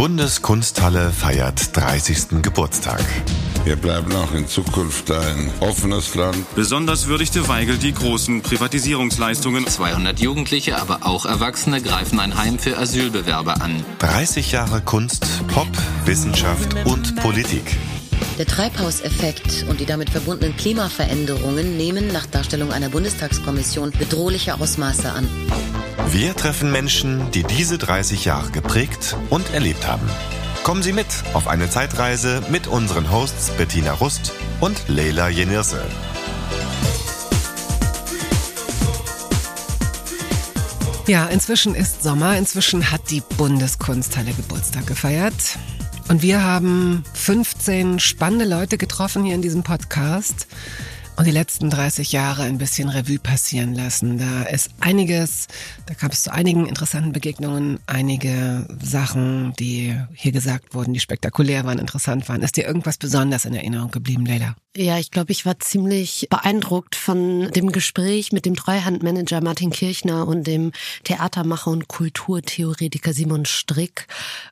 Bundeskunsthalle feiert 30. Geburtstag. Wir bleiben auch in Zukunft ein offenes Land. Besonders würdigte Weigel die großen Privatisierungsleistungen. 200 Jugendliche, aber auch Erwachsene greifen ein Heim für Asylbewerber an. 30 Jahre Kunst, Pop, Wissenschaft und Politik. Der Treibhauseffekt und die damit verbundenen Klimaveränderungen nehmen nach Darstellung einer Bundestagskommission bedrohliche Ausmaße an. Wir treffen Menschen, die diese 30 Jahre geprägt und erlebt haben. Kommen Sie mit auf eine Zeitreise mit unseren Hosts Bettina Rust und Leila Jenirse. Ja, inzwischen ist Sommer, inzwischen hat die Bundeskunsthalle Geburtstag gefeiert. Und wir haben 15 spannende Leute getroffen hier in diesem Podcast und die letzten 30 Jahre ein bisschen Revue passieren lassen. Da ist einiges, da gab es zu einigen interessanten Begegnungen, einige Sachen, die hier gesagt wurden, die spektakulär waren, interessant waren. Ist dir irgendwas besonders in Erinnerung geblieben, Leila? Ja, ich glaube, ich war ziemlich beeindruckt von dem Gespräch mit dem Treuhandmanager Martin Kirchner und dem Theatermacher und Kulturtheoretiker Simon Strick.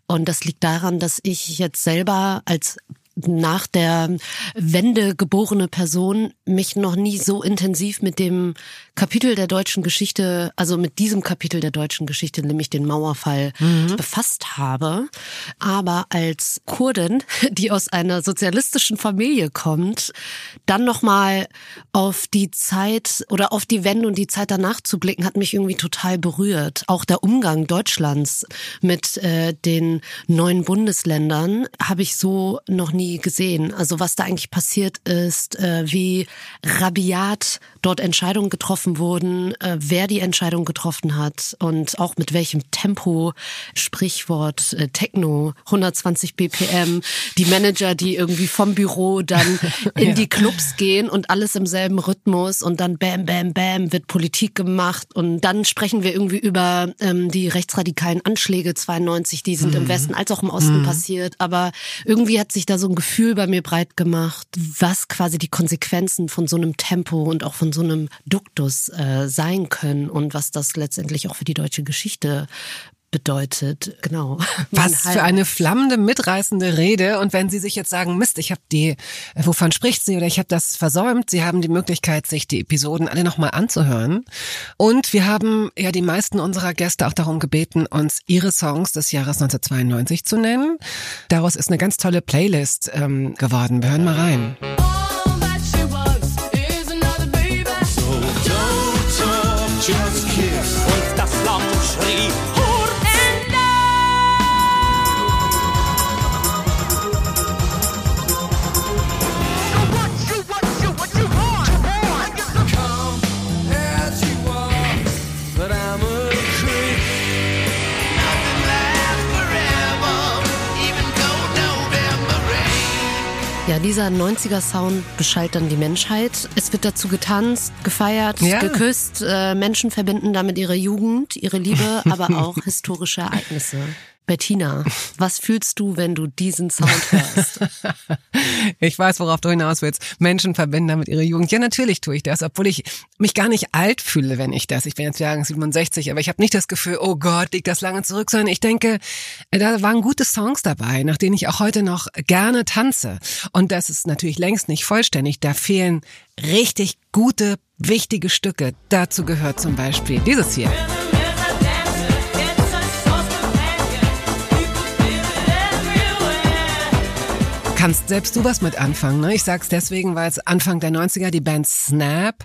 Und das liegt daran, dass ich jetzt selber als nach der Wende geborene Person mich noch nie so intensiv mit dem Kapitel der deutschen Geschichte, also mit diesem Kapitel der deutschen Geschichte, nämlich den Mauerfall, mhm. befasst habe. Aber als Kurdin, die aus einer sozialistischen Familie kommt, dann nochmal auf die Zeit oder auf die Wende und die Zeit danach zu blicken, hat mich irgendwie total berührt. Auch der Umgang Deutschlands mit äh, den neuen Bundesländern habe ich so noch nie gesehen. Also was da eigentlich passiert ist, äh, wie rabiat dort Entscheidungen getroffen wurden, äh, wer die Entscheidung getroffen hat und auch mit welchem Tempo, Sprichwort äh, Techno, 120 BPM, die Manager, die irgendwie vom Büro dann in ja. die Clubs gehen und alles im selben Rhythmus und dann bam, bam, bam wird Politik gemacht und dann sprechen wir irgendwie über ähm, die rechtsradikalen Anschläge 92, die sind mhm. im Westen als auch im Osten mhm. passiert, aber irgendwie hat sich da so ein Gefühl bei mir breit gemacht, was quasi die Konsequenzen von so einem Tempo und auch von von so einem Duktus äh, sein können und was das letztendlich auch für die deutsche Geschichte bedeutet, genau. Was für eine flammende, mitreißende Rede. Und wenn Sie sich jetzt sagen, Mist, ich habe die, äh, wovon spricht sie oder ich habe das versäumt, Sie haben die Möglichkeit, sich die Episoden alle nochmal anzuhören. Und wir haben ja die meisten unserer Gäste auch darum gebeten, uns ihre Songs des Jahres 1992 zu nennen. Daraus ist eine ganz tolle Playlist ähm, geworden. Wir hören mal rein. Dieser 90er-Sound beschallt dann die Menschheit. Es wird dazu getanzt, gefeiert, ja. geküsst. Äh, Menschen verbinden damit ihre Jugend, ihre Liebe, aber auch historische Ereignisse. Bettina, was fühlst du, wenn du diesen Sound hörst? ich weiß, worauf du hinaus willst. Menschen verbinden damit ihre Jugend. Ja, natürlich tue ich das, obwohl ich mich gar nicht alt fühle, wenn ich das. Ich bin jetzt Jahrgang 67, aber ich habe nicht das Gefühl, oh Gott, liegt das lange zurück, sondern ich denke, da waren gute Songs dabei, nach denen ich auch heute noch gerne tanze. Und das ist natürlich längst nicht vollständig. Da fehlen richtig gute, wichtige Stücke. Dazu gehört zum Beispiel dieses hier. Kannst selbst du was mit anfangen. Ne? Ich sag's deswegen, weil es Anfang der 90er die Band Snap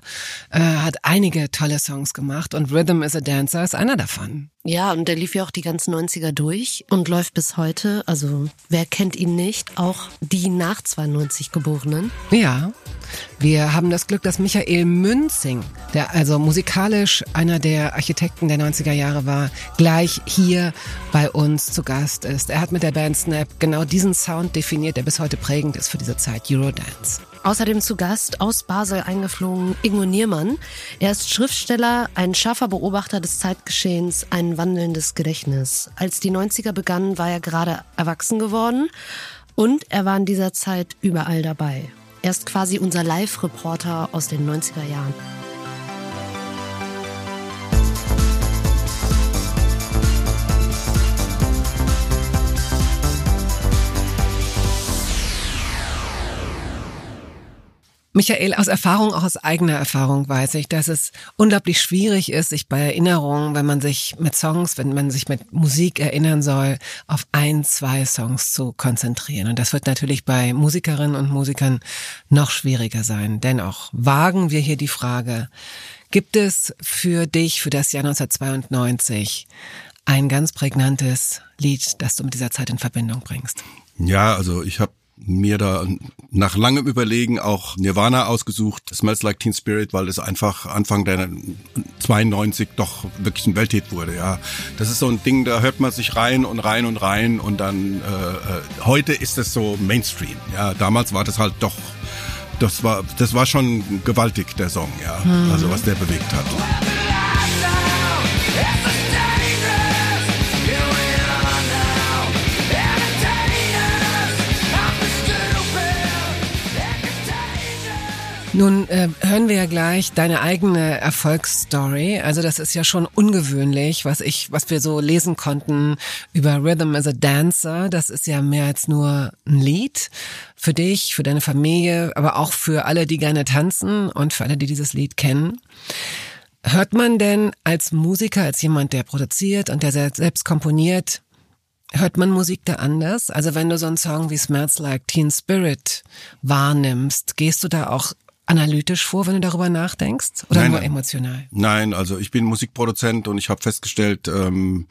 äh, hat einige tolle Songs gemacht und Rhythm is a Dancer ist einer davon. Ja, und der lief ja auch die ganzen 90er durch und läuft bis heute. Also wer kennt ihn nicht? Auch die nach 92 Geborenen. Ja. Wir haben das Glück, dass Michael Münzing, der also musikalisch einer der Architekten der 90er Jahre war, gleich hier bei uns zu Gast ist. Er hat mit der Band Snap genau diesen Sound definiert, der bis heute prägend ist für diese Zeit, Eurodance. Außerdem zu Gast aus Basel eingeflogen Ingo Niermann. Er ist Schriftsteller, ein scharfer Beobachter des Zeitgeschehens, ein wandelndes Gedächtnis. Als die 90er begannen, war er gerade erwachsen geworden und er war in dieser Zeit überall dabei. Er ist quasi unser Live-Reporter aus den 90er Jahren. Michael, aus Erfahrung, auch aus eigener Erfahrung weiß ich, dass es unglaublich schwierig ist, sich bei Erinnerungen, wenn man sich mit Songs, wenn man sich mit Musik erinnern soll, auf ein, zwei Songs zu konzentrieren. Und das wird natürlich bei Musikerinnen und Musikern noch schwieriger sein. Dennoch wagen wir hier die Frage, gibt es für dich, für das Jahr 1992, ein ganz prägnantes Lied, das du mit dieser Zeit in Verbindung bringst? Ja, also ich habe mir da nach langem Überlegen auch Nirvana ausgesucht, Smells Like Teen Spirit, weil es einfach Anfang der 92 doch wirklich ein Welthit wurde. Ja, das ist so ein Ding, da hört man sich rein und rein und rein und dann äh, äh heute ist es so Mainstream. Ja, damals war das halt doch, das war das war schon gewaltig der Song. Ja, mhm. also was der bewegt hat. Nun äh, hören wir ja gleich deine eigene Erfolgsstory. Also das ist ja schon ungewöhnlich, was ich, was wir so lesen konnten über Rhythm as a Dancer. Das ist ja mehr als nur ein Lied für dich, für deine Familie, aber auch für alle, die gerne tanzen und für alle, die dieses Lied kennen. Hört man denn als Musiker, als jemand, der produziert und der selbst komponiert, hört man Musik da anders? Also wenn du so einen Song wie Smells Like Teen Spirit wahrnimmst, gehst du da auch analytisch vor, wenn du darüber nachdenkst? Oder nein, nur emotional? Nein, also ich bin Musikproduzent und ich habe festgestellt, ähm,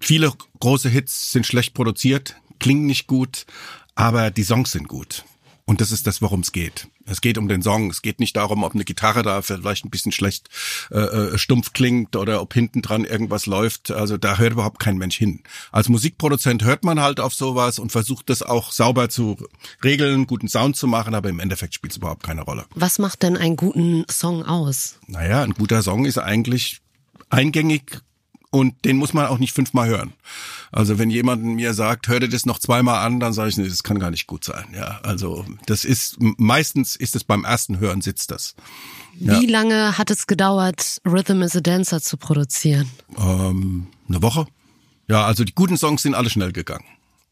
viele große Hits sind schlecht produziert, klingen nicht gut, aber die Songs sind gut. Und das ist das, worum es geht. Es geht um den Song. Es geht nicht darum, ob eine Gitarre da vielleicht ein bisschen schlecht äh, äh, stumpf klingt oder ob hinten dran irgendwas läuft. Also da hört überhaupt kein Mensch hin. Als Musikproduzent hört man halt auf sowas und versucht das auch sauber zu regeln, guten Sound zu machen, aber im Endeffekt spielt es überhaupt keine Rolle. Was macht denn einen guten Song aus? Naja, ein guter Song ist eigentlich eingängig, und den muss man auch nicht fünfmal hören. Also wenn jemand mir sagt, hör dir das noch zweimal an, dann sage ich, nee, das kann gar nicht gut sein. Ja, also das ist meistens ist es beim ersten Hören sitzt das. Ja. Wie lange hat es gedauert, Rhythm is a Dancer zu produzieren? Ähm, eine Woche. Ja, also die guten Songs sind alle schnell gegangen.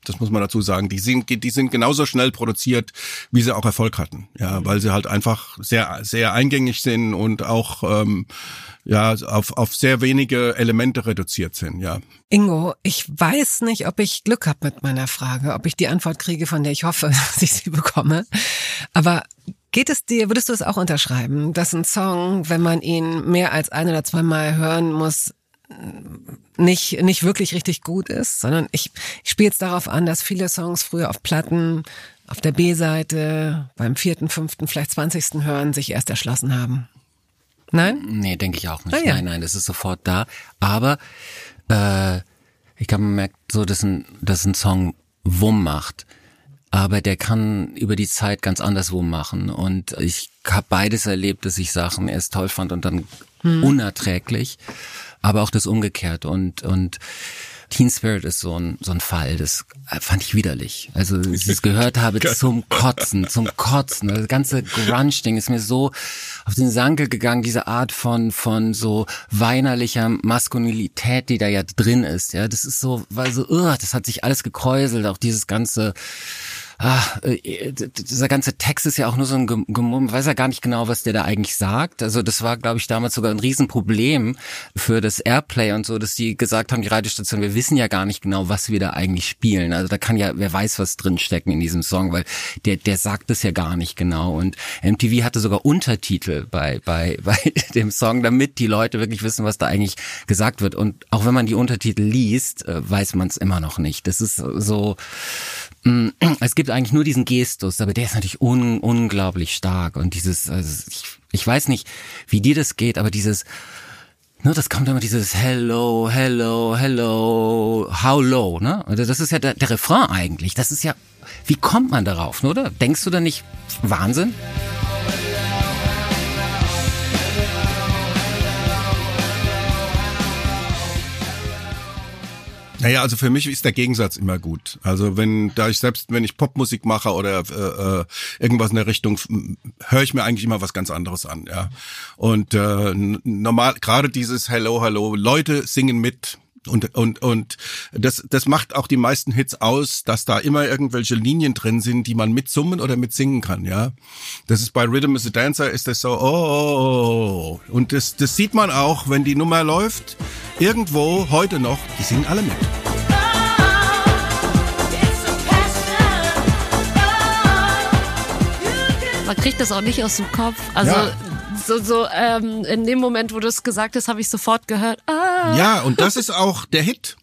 Das muss man dazu sagen. Die sind, die sind genauso schnell produziert, wie sie auch Erfolg hatten. Ja, weil sie halt einfach sehr, sehr eingängig sind und auch ähm, ja auf, auf sehr wenige Elemente reduziert sind. Ja. Ingo, ich weiß nicht, ob ich Glück habe mit meiner Frage, ob ich die Antwort kriege, von der ich hoffe, dass ich sie bekomme. Aber Geht es dir, würdest du es auch unterschreiben, dass ein Song, wenn man ihn mehr als ein oder zweimal hören muss, nicht, nicht wirklich richtig gut ist, sondern ich, ich spiele jetzt darauf an, dass viele Songs früher auf Platten, auf der B-Seite, beim vierten, fünften, vielleicht zwanzigsten Hören sich erst erschlossen haben. Nein? Nee, denke ich auch nicht. Ah, ja. Nein, nein, das ist sofort da. Aber äh, ich glaube, man merkt so, dass ein, dass ein Song Wumm macht. Aber der kann über die Zeit ganz anders Wumm machen. Und ich habe beides erlebt, dass ich Sachen erst toll fand und dann hm. unerträglich aber auch das Umgekehrt und und Teen Spirit ist so ein, so ein Fall, das fand ich widerlich. Also, als ich es gehört habe, zum Kotzen, zum Kotzen. Das ganze Grunge-Ding ist mir so auf den Sankel gegangen, diese Art von, von so weinerlicher Maskulinität, die da ja drin ist. Ja, das ist so, weil so, uh, das hat sich alles gekräuselt, auch dieses ganze, ah, äh, dieser ganze Text ist ja auch nur so ein Gemurmel, weiß ja gar nicht genau, was der da eigentlich sagt. Also das war, glaube ich, damals sogar ein Riesenproblem für das Airplay und so, dass die gesagt haben, die Radiostation, wir wissen ja gar nicht genau, was wir da eigentlich spielen. Also da kann ja, wer weiß, was drinstecken in diesem Song, weil der, der sagt es ja gar nicht genau. Und MTV hatte sogar Untertitel bei, bei, bei dem Song, damit die Leute wirklich wissen, was da eigentlich gesagt wird. Und auch wenn man die Untertitel liest, äh, weiß man es immer noch nicht. Das ist so, es gibt eigentlich nur diesen Gestus, aber der ist natürlich un unglaublich stark und dieses, also ich, ich weiß nicht, wie dir das geht, aber dieses, ne, das kommt immer dieses Hello, Hello, Hello, How low, ne? Also das ist ja der, der Refrain eigentlich. Das ist ja, wie kommt man darauf, ne, oder? Denkst du da nicht Wahnsinn? Naja, also für mich ist der Gegensatz immer gut. Also wenn, da ich selbst, wenn ich Popmusik mache oder äh, äh irgendwas in der Richtung, höre ich mir eigentlich immer was ganz anderes an, ja. Und äh, normal, gerade dieses Hello, Hello, Leute singen mit, Und, und, und das, das macht auch die meisten Hits aus, dass da immer irgendwelche Linien drin sind, die man mitsummen oder mitsingen kann, ja. Das ist bei Rhythm is a Dancer ist das so, oh, oh, oh. Und das, das sieht man auch, wenn die Nummer läuft, irgendwo heute noch, die singen alle mit. Man kriegt das auch nicht aus dem Kopf. Also Ja. so, so ähm, in dem Moment, wo du es gesagt hast, habe ich sofort gehört. Ah. Ja, und das ist auch der Hit.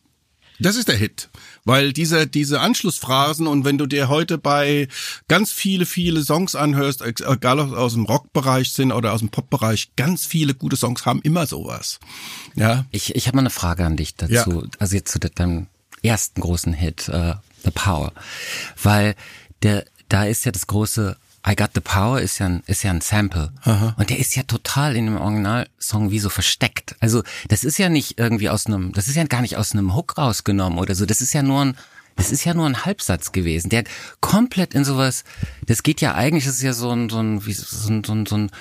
Das ist der Hit. Weil diese, diese Anschlussphrasen und wenn du dir heute bei ganz viele, viele Songs anhörst, egal ob aus dem Rockbereich sind oder aus dem Popbereich, ganz viele gute Songs haben immer sowas. Ja. Ich, ich habe mal eine Frage an dich dazu. Ja. Also jetzt zu de- deinem ersten großen Hit, äh, The Power. Weil der, da ist ja das große I Got the Power ist ja ein, ist ja ein Sample. Und der ist ja total in dem Originalsong wie so versteckt. Also das ist ja nicht irgendwie aus einem, das ist ja gar nicht aus einem Hook rausgenommen oder so. Das ist ja nur ein, das ist ja nur ein Halbsatz gewesen. Der komplett in sowas, das geht ja eigentlich, das ist ja so ein, so ein, wie, so ein, so ein, so ein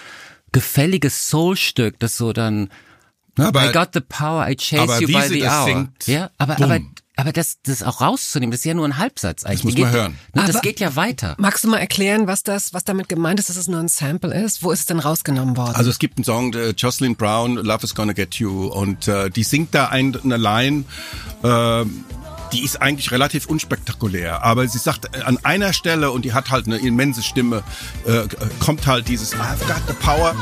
gefälliges Soulstück, das so dann, aber- I got the power, I chase you by the das hour. singt, ja, aber, bumm. aber, aber das, das auch rauszunehmen, das ist ja nur ein Halbsatz eigentlich. muss Die man geht, hören. Ne, das geht ja weiter. Magst du mal erklären, was das, was damit gemeint ist, dass es nur ein Sample ist? Wo ist es denn rausgenommen worden? Also es gibt einen Song, äh, Jocelyn Brown, Love is Gonna Get You, und äh, die singt da ein, eine Line, äh, die ist eigentlich relativ unspektakulär, aber sie sagt äh, an einer Stelle, und die hat halt eine immense Stimme, äh, kommt halt dieses I've got the power.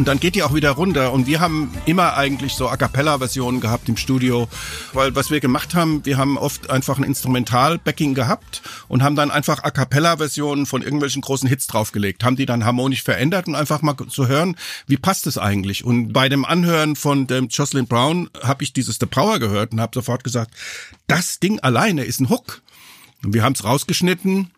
Und dann geht die auch wieder runter. Und wir haben immer eigentlich so A Cappella-Versionen gehabt im Studio. Weil was wir gemacht haben, wir haben oft einfach ein Instrumental-Backing gehabt und haben dann einfach A Cappella-Versionen von irgendwelchen großen Hits draufgelegt. Haben die dann harmonisch verändert und einfach mal zu hören, wie passt es eigentlich. Und bei dem Anhören von dem Jocelyn Brown habe ich dieses The Power gehört und habe sofort gesagt, das Ding alleine ist ein Hook. Und wir haben es rausgeschnitten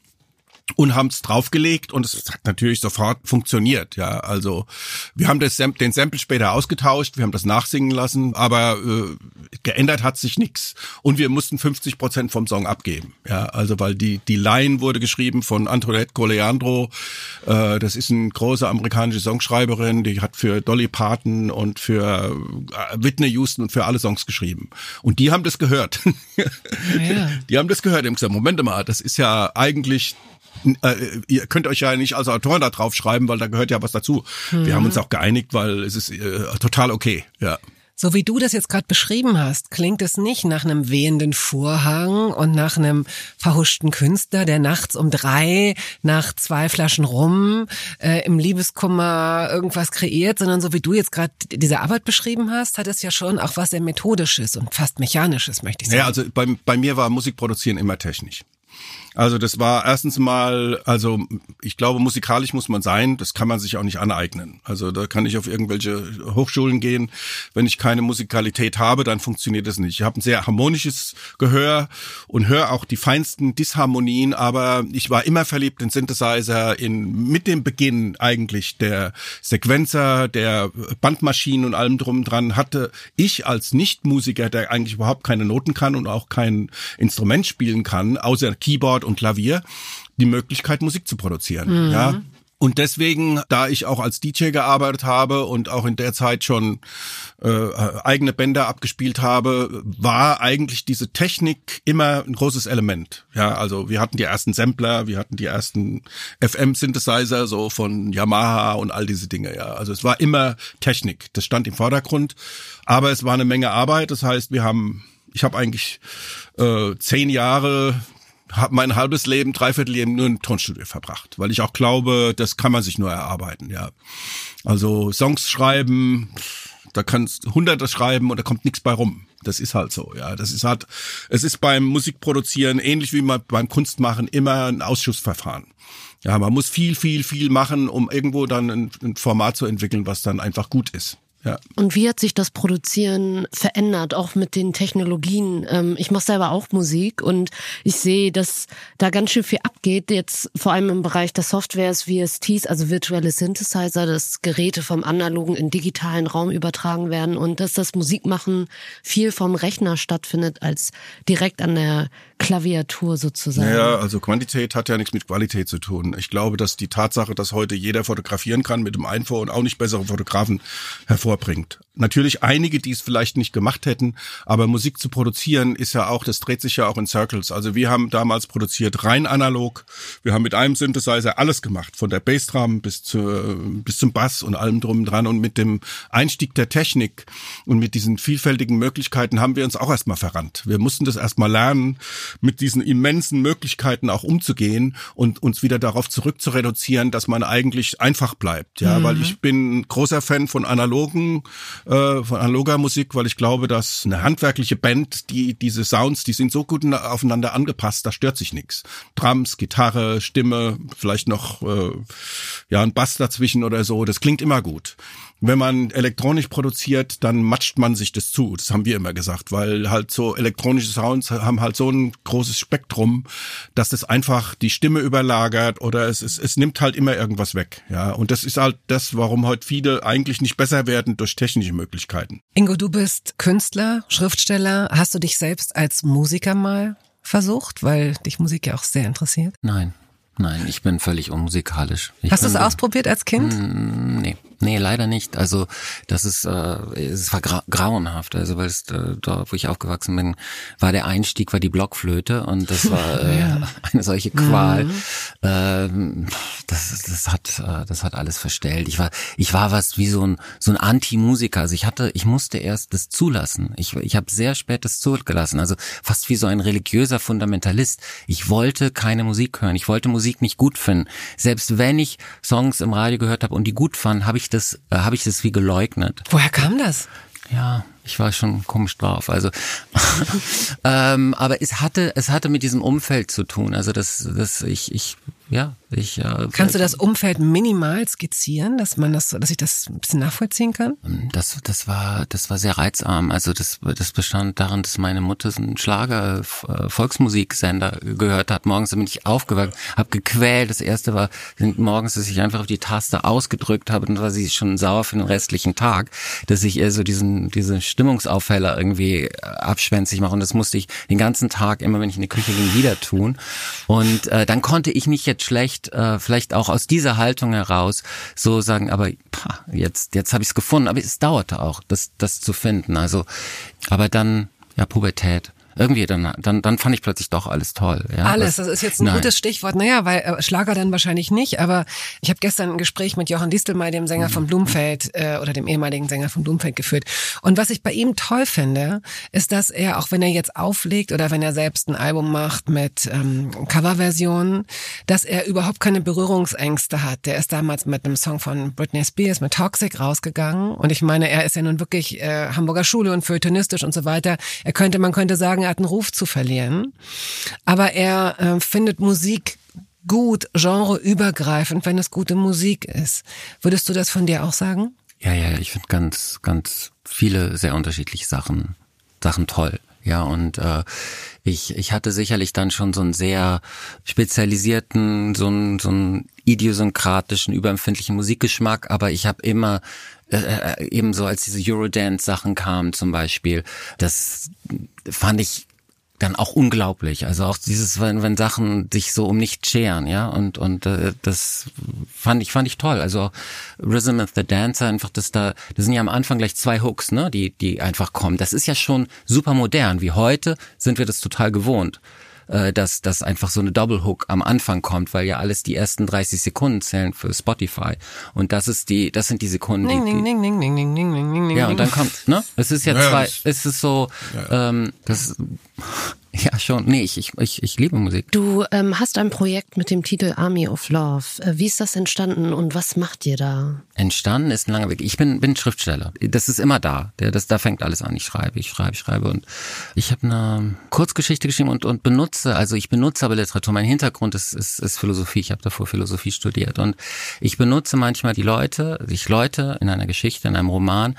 und haben es draufgelegt und es hat natürlich sofort funktioniert. Ja, also wir haben das, den Sample später ausgetauscht, wir haben das nachsingen lassen, aber äh, geändert hat sich nichts und wir mussten 50 Prozent vom Song abgeben. Ja, also weil die die Line wurde geschrieben von Antoinette Coleandro. Äh, das ist eine große amerikanische Songschreiberin, die hat für Dolly Parton und für äh, Whitney Houston und für alle Songs geschrieben. Und die haben das gehört. Ja. Die haben das gehört, die haben gesagt, Moment mal, das ist ja eigentlich äh, ihr könnt euch ja nicht als Autoren da drauf schreiben, weil da gehört ja was dazu. Wir haben uns auch geeinigt, weil es ist äh, total okay. Ja. So wie du das jetzt gerade beschrieben hast, klingt es nicht nach einem wehenden Vorhang und nach einem verhuschten Künstler, der nachts um drei nach zwei Flaschen rum äh, im Liebeskummer irgendwas kreiert, sondern so wie du jetzt gerade diese Arbeit beschrieben hast, hat es ja schon auch was sehr methodisches und fast mechanisches, möchte ich sagen. Ja, also bei, bei mir war Musikproduzieren immer technisch. Also das war erstens mal, also ich glaube, musikalisch muss man sein, das kann man sich auch nicht aneignen. Also da kann ich auf irgendwelche Hochschulen gehen. Wenn ich keine Musikalität habe, dann funktioniert das nicht. Ich habe ein sehr harmonisches Gehör und höre auch die feinsten Disharmonien, aber ich war immer verliebt in Synthesizer, in mit dem Beginn eigentlich der Sequenzer, der Bandmaschinen und allem drum dran hatte ich als Nichtmusiker, der eigentlich überhaupt keine Noten kann und auch kein Instrument spielen kann, außer Keyboard und Klavier, die Möglichkeit Musik zu produzieren. Ja. Und deswegen, da ich auch als DJ gearbeitet habe und auch in der Zeit schon äh, eigene Bänder abgespielt habe, war eigentlich diese Technik immer ein großes Element. Ja, also wir hatten die ersten Sampler, wir hatten die ersten FM-Synthesizer so von Yamaha und all diese Dinge. Ja, also es war immer Technik. Das stand im Vordergrund, aber es war eine Menge Arbeit. Das heißt, wir haben, ich habe eigentlich äh, zehn Jahre habe mein halbes Leben, dreiviertel Leben nur im Tonstudio verbracht, weil ich auch glaube, das kann man sich nur erarbeiten, ja. Also Songs schreiben, da kannst hunderte schreiben und da kommt nichts bei rum. Das ist halt so, ja. Das ist halt, es ist beim Musikproduzieren ähnlich wie beim Kunstmachen immer ein Ausschussverfahren. Ja, man muss viel, viel, viel machen, um irgendwo dann ein, ein Format zu entwickeln, was dann einfach gut ist. Ja. Und wie hat sich das Produzieren verändert, auch mit den Technologien? Ähm, ich mache selber auch Musik und ich sehe, dass da ganz schön viel abgeht, jetzt vor allem im Bereich der Softwares, VSTs, also virtuelle Synthesizer, dass Geräte vom analogen in digitalen Raum übertragen werden und dass das Musikmachen viel vom Rechner stattfindet, als direkt an der Klaviatur sozusagen. Ja, also Quantität hat ja nichts mit Qualität zu tun. Ich glaube, dass die Tatsache, dass heute jeder fotografieren kann mit dem iPhone auch nicht bessere Fotografen hervorbringt. Natürlich einige, die es vielleicht nicht gemacht hätten, aber Musik zu produzieren ist ja auch, das dreht sich ja auch in Circles. Also wir haben damals produziert rein analog. Wir haben mit einem Synthesizer alles gemacht, von der Bassdrum bis zu, bis zum Bass und allem drum und dran und mit dem Einstieg der Technik und mit diesen vielfältigen Möglichkeiten haben wir uns auch erstmal verrannt. Wir mussten das erstmal lernen, mit diesen immensen Möglichkeiten auch umzugehen und uns wieder darauf zurück zu reduzieren, dass man eigentlich einfach bleibt. Ja, mhm. weil ich bin großer Fan von analogen äh, von analoger Musik, weil ich glaube, dass eine handwerkliche Band, die diese Sounds, die sind so gut aufeinander angepasst, da stört sich nichts. Drums, Gitarre, Stimme, vielleicht noch äh, ja ein Bass dazwischen oder so, das klingt immer gut wenn man elektronisch produziert, dann matscht man sich das zu. Das haben wir immer gesagt, weil halt so elektronische Sounds haben halt so ein großes Spektrum, dass das einfach die Stimme überlagert oder es, es, es nimmt halt immer irgendwas weg. Ja, und das ist halt das, warum heute viele eigentlich nicht besser werden durch technische Möglichkeiten. Ingo, du bist Künstler, Schriftsteller. Hast du dich selbst als Musiker mal versucht, weil dich Musik ja auch sehr interessiert? Nein. Nein, ich bin völlig unmusikalisch. Ich Hast du es ausprobiert als Kind? Mm, nee. Nee, leider nicht. Also das ist, äh, es war gra grauenhaft. Also weil es äh, da, wo ich aufgewachsen bin, war der Einstieg war die Blockflöte und das war äh, ja. eine solche Qual. Mhm. Ähm, das, das hat, äh, das hat alles verstellt. Ich war, ich war was wie so ein so ein Anti-Musiker. Also ich hatte, ich musste erst das zulassen. Ich, ich habe sehr spät das zugelassen. Also fast wie so ein religiöser Fundamentalist. Ich wollte keine Musik hören. Ich wollte Musik nicht gut finden. Selbst wenn ich Songs im Radio gehört habe und die gut fanden, habe ich das, äh, habe ich das wie geleugnet. Woher kam das? Ja, ich war schon komisch drauf. Also, ähm, aber es hatte, es hatte mit diesem Umfeld zu tun. Also das, das ich, ich ja, ich. Äh, Kannst du das Umfeld minimal skizzieren, dass man das, dass ich das ein bisschen nachvollziehen kann? Das, das war, das war sehr reizarm. Also das, das bestand darin, dass meine Mutter so einen Schlager äh, Volksmusiksender gehört hat. Morgens bin ich aufgewacht, habe gequält. Das erste war morgens, dass ich einfach auf die Taste ausgedrückt habe und war sie schon sauer für den restlichen Tag, dass ich eher so diesen, diese Stimmungsaufheller irgendwie äh, abschwänzig mache. Und das musste ich den ganzen Tag immer, wenn ich in die Küche ging, wieder tun. Und äh, dann konnte ich mich jetzt schlecht, äh, vielleicht auch aus dieser Haltung heraus so sagen, aber pah, jetzt, jetzt habe ich es gefunden. Aber es dauerte auch, das, das zu finden. Also, aber dann, ja, Pubertät irgendwie dann, dann, dann fand ich plötzlich doch alles toll. Ja? Alles, das ist jetzt ein Nein. gutes Stichwort. Naja, weil äh, Schlager dann wahrscheinlich nicht, aber ich habe gestern ein Gespräch mit Johann Distelmeier, dem Sänger von Blumfeld äh, oder dem ehemaligen Sänger von Blumfeld geführt. Und was ich bei ihm toll finde, ist, dass er, auch wenn er jetzt auflegt oder wenn er selbst ein Album macht mit ähm, Coverversionen, dass er überhaupt keine Berührungsängste hat. Der ist damals mit einem Song von Britney Spears, mit Toxic, rausgegangen. Und ich meine, er ist ja nun wirklich äh, Hamburger Schule und feuilletonistisch und so weiter. Er könnte, man könnte sagen, sagen, er hat einen Ruf zu verlieren. Aber er äh, findet Musik gut, genreübergreifend, wenn es gute Musik ist. Würdest du das von dir auch sagen? Ja, ja, ich finde ganz, ganz viele sehr unterschiedliche Sachen, Sachen toll. Ja, und äh, ich, ich hatte sicherlich dann schon so einen sehr spezialisierten, so einen, so einen idiosynkratischen, überempfindlichen Musikgeschmack, aber ich habe immer äh, äh, ebenso als diese Eurodance-Sachen kamen zum Beispiel, das fand ich dann auch unglaublich. Also auch dieses, wenn, wenn Sachen sich so um nichts scheren, ja, und und äh, das fand ich fand ich toll. Also Rhythm of the Dancer, einfach das da, das sind ja am Anfang gleich zwei Hooks, ne, die die einfach kommen. Das ist ja schon super modern. Wie heute sind wir das total gewohnt äh, dass, dass einfach so eine Double Hook am Anfang kommt, weil ja alles die ersten 30 Sekunden zählen für Spotify. Und das ist die, das sind die Sekunden, die, die ja, und dann kommt, ne? Es ist ja, ja zwei, es ist so, ja. ähm, das ja, schon. Nee, ich, ich, ich, ich liebe Musik. Du ähm, hast ein Projekt mit dem Titel Army of Love. Äh, wie ist das entstanden und was macht ihr da? Entstanden ist ein langer Weg. Ich bin, bin Schriftsteller. Das ist immer da. Der, das, da fängt alles an. Ich schreibe, ich schreibe, ich schreibe. Und ich habe eine Kurzgeschichte geschrieben und, und benutze, also ich benutze aber Literatur. Mein Hintergrund ist, ist, ist Philosophie. Ich habe davor Philosophie studiert. Und ich benutze manchmal die Leute, ich Leute in einer Geschichte, in einem Roman,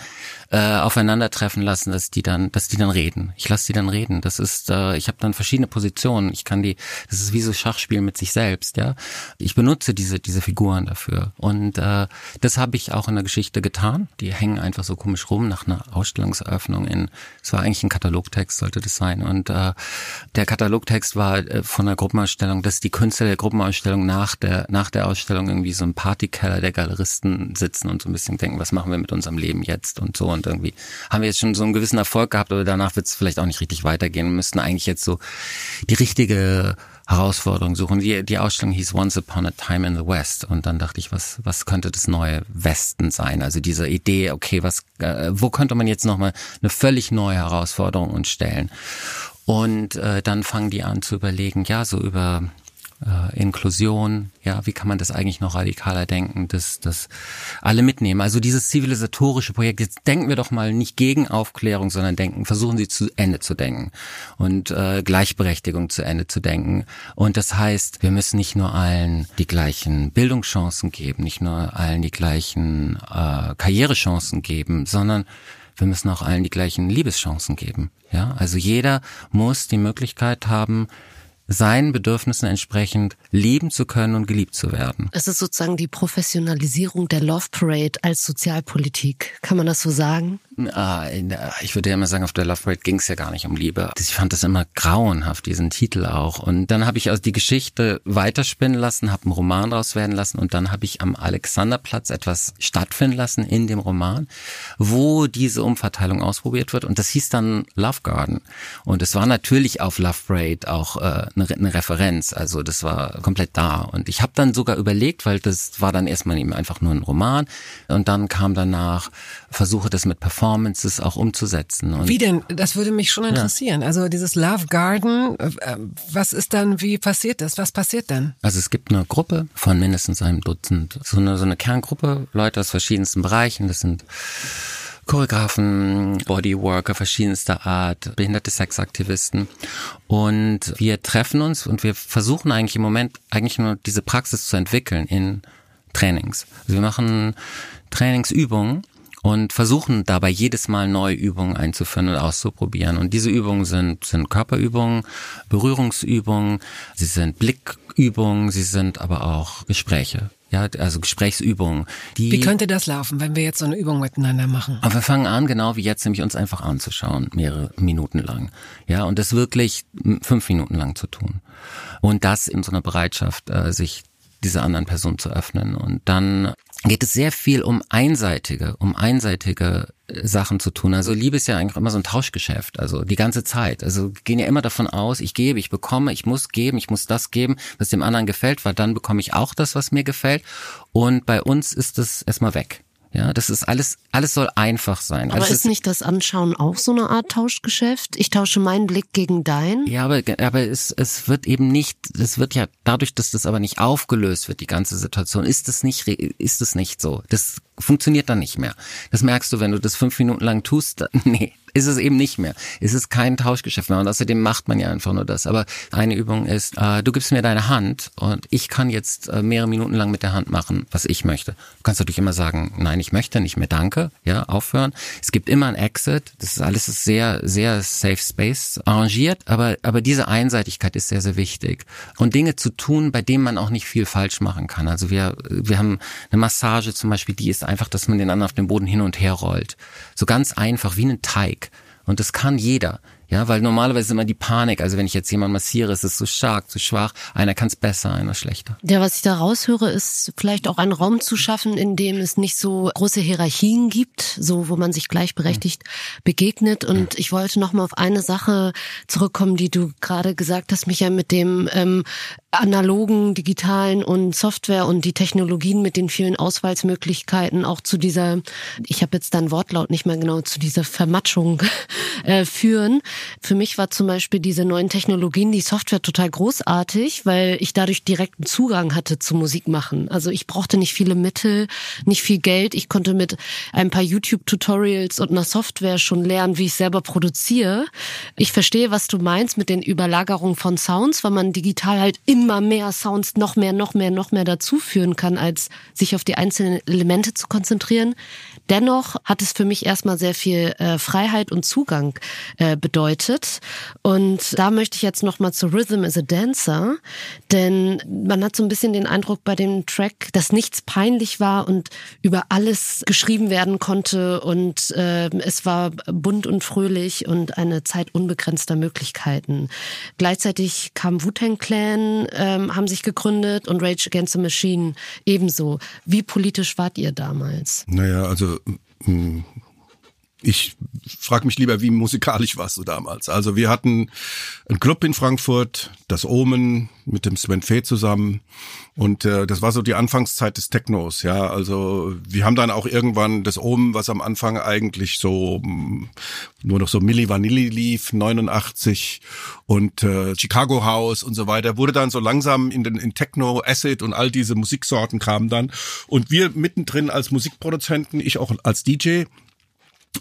äh, aufeinandertreffen lassen, dass die dann, dass die dann reden. Ich lasse die dann reden. Das ist, äh, Ich habe dann verschiedene Positionen. Ich kann die, das ist wie so Schachspielen mit sich selbst, ja. Ich benutze diese diese Figuren dafür und äh, das habe ich auch in der Geschichte getan. Die hängen einfach so komisch rum nach einer Ausstellungseröffnung in. Es war eigentlich ein Katalogtext, sollte das sein und äh, der Katalogtext war äh, von der Gruppenausstellung, dass die Künstler der Gruppenausstellung nach der nach der Ausstellung irgendwie so im Partykeller der Galeristen sitzen und so ein bisschen denken, was machen wir mit unserem Leben jetzt und so und irgendwie haben wir jetzt schon so einen gewissen Erfolg gehabt, aber danach wird es vielleicht auch nicht richtig weitergehen. Wir müssten eigentlich jetzt so die richtige Herausforderung suchen. Die, die Ausstellung hieß Once Upon a Time in the West und dann dachte ich, was, was könnte das neue Westen sein? Also diese Idee, okay, was, äh, wo könnte man jetzt nochmal eine völlig neue Herausforderung uns stellen? Und äh, dann fangen die an zu überlegen, ja, so über äh, Inklusion, ja, wie kann man das eigentlich noch radikaler denken, dass, dass alle mitnehmen. Also dieses zivilisatorische Projekt, jetzt denken wir doch mal nicht gegen Aufklärung, sondern denken, versuchen Sie zu Ende zu denken und äh, Gleichberechtigung zu Ende zu denken. Und das heißt, wir müssen nicht nur allen die gleichen Bildungschancen geben, nicht nur allen die gleichen äh, Karrierechancen geben, sondern wir müssen auch allen die gleichen Liebeschancen geben. Ja, also jeder muss die Möglichkeit haben, seinen Bedürfnissen entsprechend leben zu können und geliebt zu werden. Es ist sozusagen die Professionalisierung der Love Parade als Sozialpolitik. Kann man das so sagen? Ah, ich würde ja immer sagen, auf der Love Parade ging es ja gar nicht um Liebe. Ich fand das immer grauenhaft, diesen Titel auch. Und dann habe ich also die Geschichte weiterspinnen lassen, habe einen Roman daraus werden lassen und dann habe ich am Alexanderplatz etwas stattfinden lassen in dem Roman, wo diese Umverteilung ausprobiert wird. Und das hieß dann Love Garden. Und es war natürlich auf Love Parade auch äh, eine, eine Referenz. Also das war komplett da. Und ich habe dann sogar überlegt, weil das war dann erstmal eben einfach nur ein Roman. Und dann kam danach Versuche, das mit Performance Performances auch umzusetzen. Und wie denn? Das würde mich schon interessieren. Ja. Also dieses Love Garden, äh, was ist dann, wie passiert das? Was passiert dann? Also es gibt eine Gruppe von mindestens einem Dutzend, so eine, so eine Kerngruppe, Leute aus verschiedensten Bereichen. Das sind Choreografen, Bodyworker verschiedenster Art, behinderte Sexaktivisten. Und wir treffen uns und wir versuchen eigentlich im Moment eigentlich nur diese Praxis zu entwickeln in Trainings. Also wir machen Trainingsübungen und versuchen dabei jedes Mal neue Übungen einzuführen und auszuprobieren. Und diese Übungen sind, sind Körperübungen, Berührungsübungen, sie sind Blickübungen, sie sind aber auch Gespräche. Ja, also Gesprächsübungen. Die, wie könnte das laufen, wenn wir jetzt so eine Übung miteinander machen? Aber wir fangen an, genau wie jetzt, nämlich uns einfach anzuschauen, mehrere Minuten lang. Ja, und das wirklich fünf Minuten lang zu tun. Und das in so einer Bereitschaft, äh, sich dieser anderen Person zu öffnen. Und dann geht es sehr viel um einseitige, um einseitige äh, Sachen zu tun. Also Liebe ist ja eigentlich immer so ein Tauschgeschäft, also die ganze Zeit. Also gehen ja immer davon aus, ich gebe, ich bekomme, ich muss geben, ich muss das geben, was dem anderen gefällt, weil dann bekomme ich auch das, was mir gefällt. Und bei uns ist es erstmal weg. Ja, das ist alles, alles soll einfach sein. Aber also ist nicht das Anschauen auch so eine Art Tauschgeschäft? Ich tausche meinen Blick gegen deinen? Ja, aber, aber es, es wird eben nicht, es wird ja dadurch, dass das aber nicht aufgelöst wird, die ganze Situation, ist es nicht, ist es nicht so. Das funktioniert dann nicht mehr. Das merkst du, wenn du das fünf Minuten lang tust. Nee, ist es eben nicht mehr. Es ist kein Tauschgeschäft mehr und außerdem macht man ja einfach nur das. Aber eine Übung ist, äh, du gibst mir deine Hand und ich kann jetzt äh, mehrere Minuten lang mit der Hand machen, was ich möchte. Du kannst natürlich immer sagen, nein, ich möchte nicht mehr, danke, ja, aufhören. Es gibt immer ein Exit. Das ist alles ist sehr, sehr safe space arrangiert, aber, aber diese Einseitigkeit ist sehr, sehr wichtig. Und Dinge zu tun, bei denen man auch nicht viel falsch machen kann. Also wir, wir haben eine Massage zum Beispiel, die ist einfach, dass man den anderen auf dem Boden hin und her rollt. So ganz einfach, wie ein Teig. Und das kann jeder. Ja, weil normalerweise ist immer die Panik. Also wenn ich jetzt jemanden massiere, ist es zu stark, zu schwach. Einer kann es besser, einer schlechter. Ja, was ich da raushöre, ist vielleicht auch einen Raum zu schaffen, in dem es nicht so große Hierarchien gibt, so wo man sich gleichberechtigt mhm. begegnet. Und ich wollte noch mal auf eine Sache zurückkommen, die du gerade gesagt hast, Michael, mit dem ähm, analogen, digitalen und Software und die Technologien mit den vielen Auswahlsmöglichkeiten auch zu dieser, ich habe jetzt dein Wortlaut nicht mehr genau, zu dieser Vermatschung äh, führen. Für mich war zum Beispiel diese neuen Technologien, die Software total großartig, weil ich dadurch direkten Zugang hatte zu Musik machen. Also ich brauchte nicht viele Mittel, nicht viel Geld. Ich konnte mit ein paar YouTube-Tutorials und einer Software schon lernen, wie ich selber produziere. Ich verstehe, was du meinst mit den Überlagerungen von Sounds, weil man digital halt immer mehr Sounds noch mehr, noch mehr, noch mehr dazu führen kann, als sich auf die einzelnen Elemente zu konzentrieren. Dennoch hat es für mich erstmal sehr viel äh, Freiheit und Zugang äh, bedeutet. Und da möchte ich jetzt nochmal zu Rhythm is a Dancer, denn man hat so ein bisschen den Eindruck bei dem Track, dass nichts peinlich war und über alles geschrieben werden konnte und äh, es war bunt und fröhlich und eine Zeit unbegrenzter Möglichkeiten. Gleichzeitig kam Wu-Tang Clan, ähm, haben sich gegründet und Rage Against the Machine ebenso. Wie politisch wart ihr damals? Naja, also ich frage mich lieber, wie musikalisch warst du damals? Also wir hatten einen Club in Frankfurt, das Omen mit dem Sven Fee zusammen und äh, das war so die Anfangszeit des Technos, ja. Also wir haben dann auch irgendwann das Omen, was am Anfang eigentlich so mh, mm, nur noch so Milli Vanilli lief, 89 und äh, Chicago House und so weiter, wurde dann so langsam in den in Techno, Acid und all diese Musiksorten kamen dann und wir mittendrin als Musikproduzenten, ich auch als DJ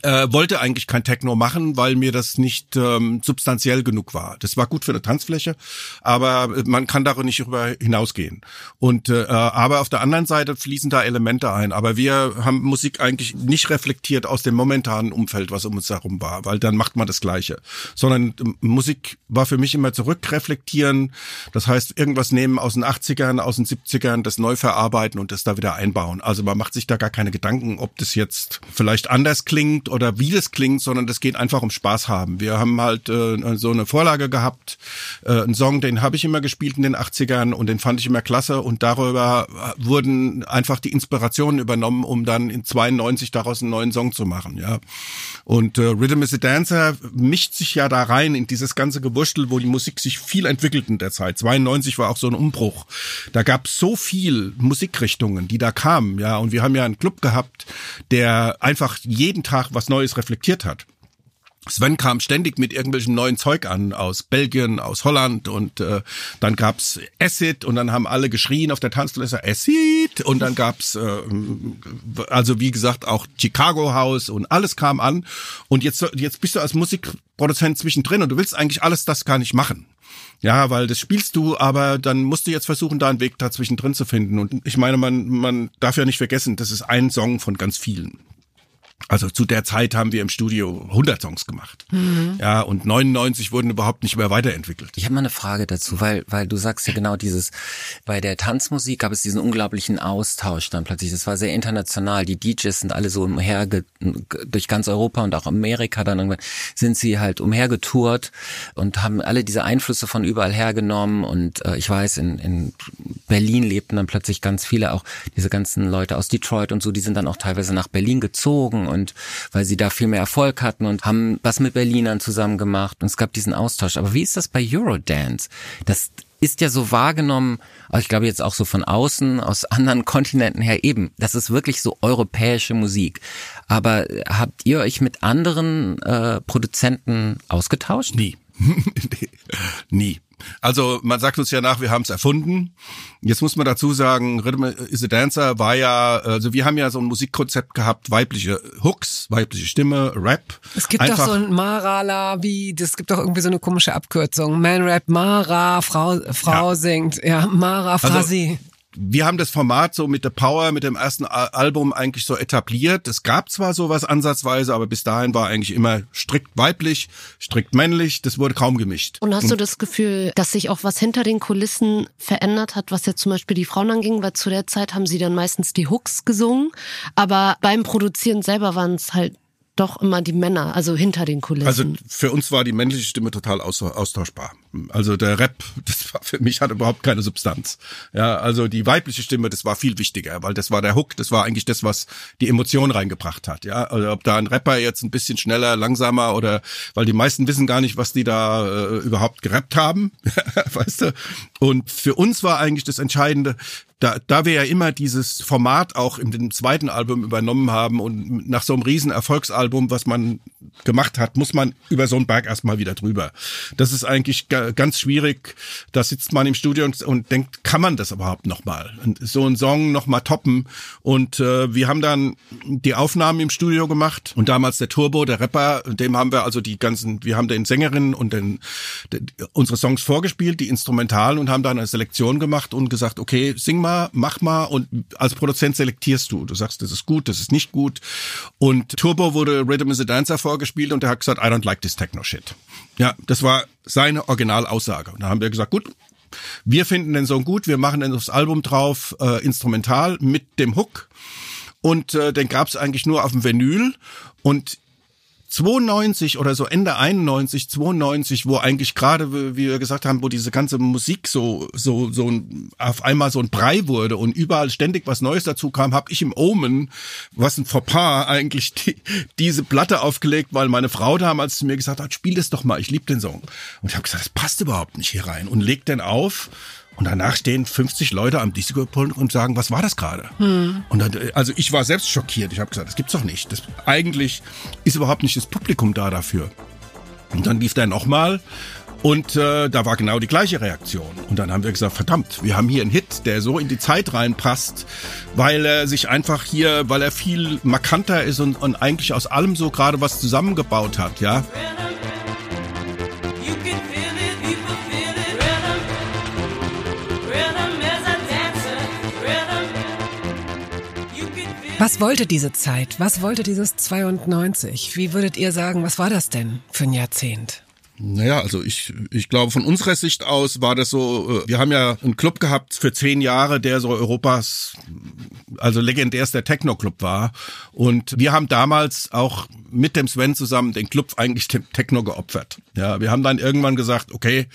äh, wollte eigentlich kein Techno machen, weil mir das nicht ähm, substanziell genug war. Das war gut für eine Tanzfläche, aber man kann darüber nicht darüber hinausgehen. Und äh, aber auf der anderen Seite fließen da Elemente ein. Aber wir haben Musik eigentlich nicht reflektiert aus dem momentanen Umfeld, was um uns herum war, weil dann macht man das Gleiche. Sondern äh, Musik war für mich immer zurückreflektieren. Das heißt, irgendwas nehmen aus den 80ern, aus den 70ern, das neu verarbeiten und das da wieder einbauen. Also man macht sich da gar keine Gedanken, ob das jetzt vielleicht anders klingt klingt oder wie das klingt, sondern das geht einfach um Spaß haben. Wir haben halt äh, so eine Vorlage gehabt, äh, einen Song, den habe ich immer gespielt in den 80ern und den fand ich immer klasse und darüber wurden einfach die Inspirationen übernommen, um dann in 92 daraus einen neuen Song zu machen, ja. Und äh, Rhythm is a Dancer mischt sich ja da rein in dieses ganze Gewurstel, wo die Musik sich viel entwickelt in der Zeit. 92 war auch so ein Umbruch. Da gab es so viel Musikrichtungen, die da kamen, ja. Und wir haben ja einen Club gehabt, der einfach jeden Tag was Neues reflektiert hat. Sven kam ständig mit irgendwelchen neuen Zeug an aus Belgien, aus Holland und äh, dann gab's Acid und dann haben alle geschrien auf der Tanzfläche Acid und dann gab's äh, also wie gesagt auch Chicago House und alles kam an und jetzt jetzt bist du als Musikproduzent zwischendrin und du willst eigentlich alles das gar nicht machen. Ja, weil das spielst du, aber dann musst du jetzt versuchen, da einen Weg dazwischen drin zu finden. Und ich meine, man, man darf ja nicht vergessen, das ist ein Song von ganz vielen. Also zu der Zeit haben wir im Studio 100 Songs gemacht. Mhm. Ja, und 99 wurden überhaupt nicht mehr weiterentwickelt. Ich habe mal eine Frage dazu, weil weil du sagst ja genau dieses bei der Tanzmusik gab es diesen unglaublichen Austausch dann plötzlich. Das war sehr international. Die DJs sind alle so umher durch ganz Europa und auch Amerika dann irgendwann sind sie halt umhergetourt und haben alle diese Einflüsse von überall hergenommen und äh, ich weiß in in Berlin lebten dann plötzlich ganz viele auch diese ganzen Leute aus Detroit und so, die sind dann auch teilweise nach Berlin gezogen und weil sie da viel mehr Erfolg hatten und haben was mit Berlinern zusammen gemacht und es gab diesen Austausch. Aber wie ist das bei Eurodance? Das ist ja so wahrgenommen, ich glaube jetzt auch so von außen, aus anderen Kontinenten her eben. Das ist wirklich so europäische Musik. Aber habt ihr euch mit anderen äh, Produzenten ausgetauscht? Nie. Nie. Also man sagt uns ja nach, wir haben es erfunden. Jetzt muss man dazu sagen, Rhythm is a Dancer war ja, also wir haben ja so ein Musikkonzept gehabt, weibliche Hooks, weibliche Stimme, Rap. Es gibt Einfach, doch so ein Marala, wie, das gibt doch irgendwie so eine komische Abkürzung. Man Rap, Mara, Frau, Frau ja. singt, ja, Mara, Frasi. Also, wir haben das Format so mit The Power, mit dem ersten Album eigentlich so etabliert. Es gab zwar sowas ansatzweise, aber bis dahin war eigentlich immer strikt weiblich, strikt männlich. Das wurde kaum gemischt. Und hast du das Gefühl, dass sich auch was hinter den Kulissen verändert hat, was jetzt zum Beispiel die Frauen anging? Weil zu der Zeit haben sie dann meistens die Hooks gesungen, aber beim Produzieren selber waren es halt doch immer die Männer, also hinter den Kulissen. Also für uns war die männliche Stimme total austauschbar. Also der Rap, das war für mich hat überhaupt keine Substanz. Ja, also die weibliche Stimme, das war viel wichtiger, weil das war der Hook, das war eigentlich das, was die Emotion reingebracht hat. Ja, also ob da ein Rapper jetzt ein bisschen schneller, langsamer oder, weil die meisten wissen gar nicht, was die da äh, überhaupt gerappt haben, weißt du. Und für uns war eigentlich das Entscheidende, da, da wir ja immer dieses Format auch in dem zweiten Album übernommen haben und nach so einem riesen Erfolgsalbum, was man gemacht hat, muss man über so einen Berg erstmal wieder drüber. Das ist eigentlich ganz schwierig. Da sitzt man im Studio und, und denkt, kann man das überhaupt nochmal? So einen Song nochmal toppen. Und äh, wir haben dann die Aufnahmen im Studio gemacht und damals der Turbo, der Rapper, dem haben wir also die ganzen, wir haben den Sängerinnen und den, den unsere Songs vorgespielt, die Instrumentalen und haben dann eine Selektion gemacht und gesagt, okay, sing mal, mach mal und als Produzent selektierst du. Du sagst, das ist gut, das ist nicht gut. Und Turbo wurde Rhythm is a Dancer vorgespielt und der hat gesagt, I don't like this techno shit. Ja, das war seine Originalaussage. Und da haben wir gesagt, gut, wir finden den Song gut, wir machen den aufs Album drauf, äh, instrumental mit dem Hook. Und äh, den gab's eigentlich nur auf dem Vinyl. Und 92 oder so Ende 91, 92, wo eigentlich gerade, wie wir gesagt haben, wo diese ganze Musik so so so auf einmal so ein Brei wurde und überall ständig was Neues dazu kam, habe ich im Omen, was ein Fauxpas eigentlich die, diese Platte aufgelegt, weil meine Frau damals zu mir gesagt hat, spiel das doch mal, ich liebe den Song. Und ich habe gesagt, das passt überhaupt nicht hier rein und leg den auf und danach stehen 50 Leute am Disco-Pult und sagen, was war das gerade? Hm. Und dann, also ich war selbst schockiert. Ich habe gesagt, das gibt's doch nicht. Das, eigentlich ist überhaupt nicht das Publikum da dafür. Und dann lief der nochmal und äh, da war genau die gleiche Reaktion. Und dann haben wir gesagt, verdammt, wir haben hier einen Hit, der so in die Zeit reinpasst, weil er sich einfach hier, weil er viel markanter ist und, und eigentlich aus allem so gerade was zusammengebaut hat, ja. Was wollte diese Zeit? Was wollte dieses 92? Wie würdet ihr sagen, was war das denn für ein Jahrzehnt? Naja, also ich, ich glaube, von unserer Sicht aus war das so, äh, wir haben ja einen Club gehabt für zehn Jahre, der so Europas, also legendärster Techno-Club war. Und wir haben damals auch mit dem Sven zusammen den Club eigentlich dem Techno geopfert. Ja, wir haben dann irgendwann gesagt, okay,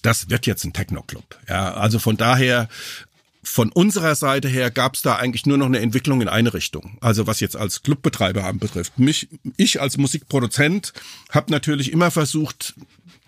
das wird jetzt ein Techno-Club. Ja, also von daher von unserer Seite her gab es da eigentlich nur noch eine Entwicklung in eine Richtung. Also was jetzt als Clubbetreiber haben betrifft. Mich, ich als Musikproduzent habe natürlich immer versucht,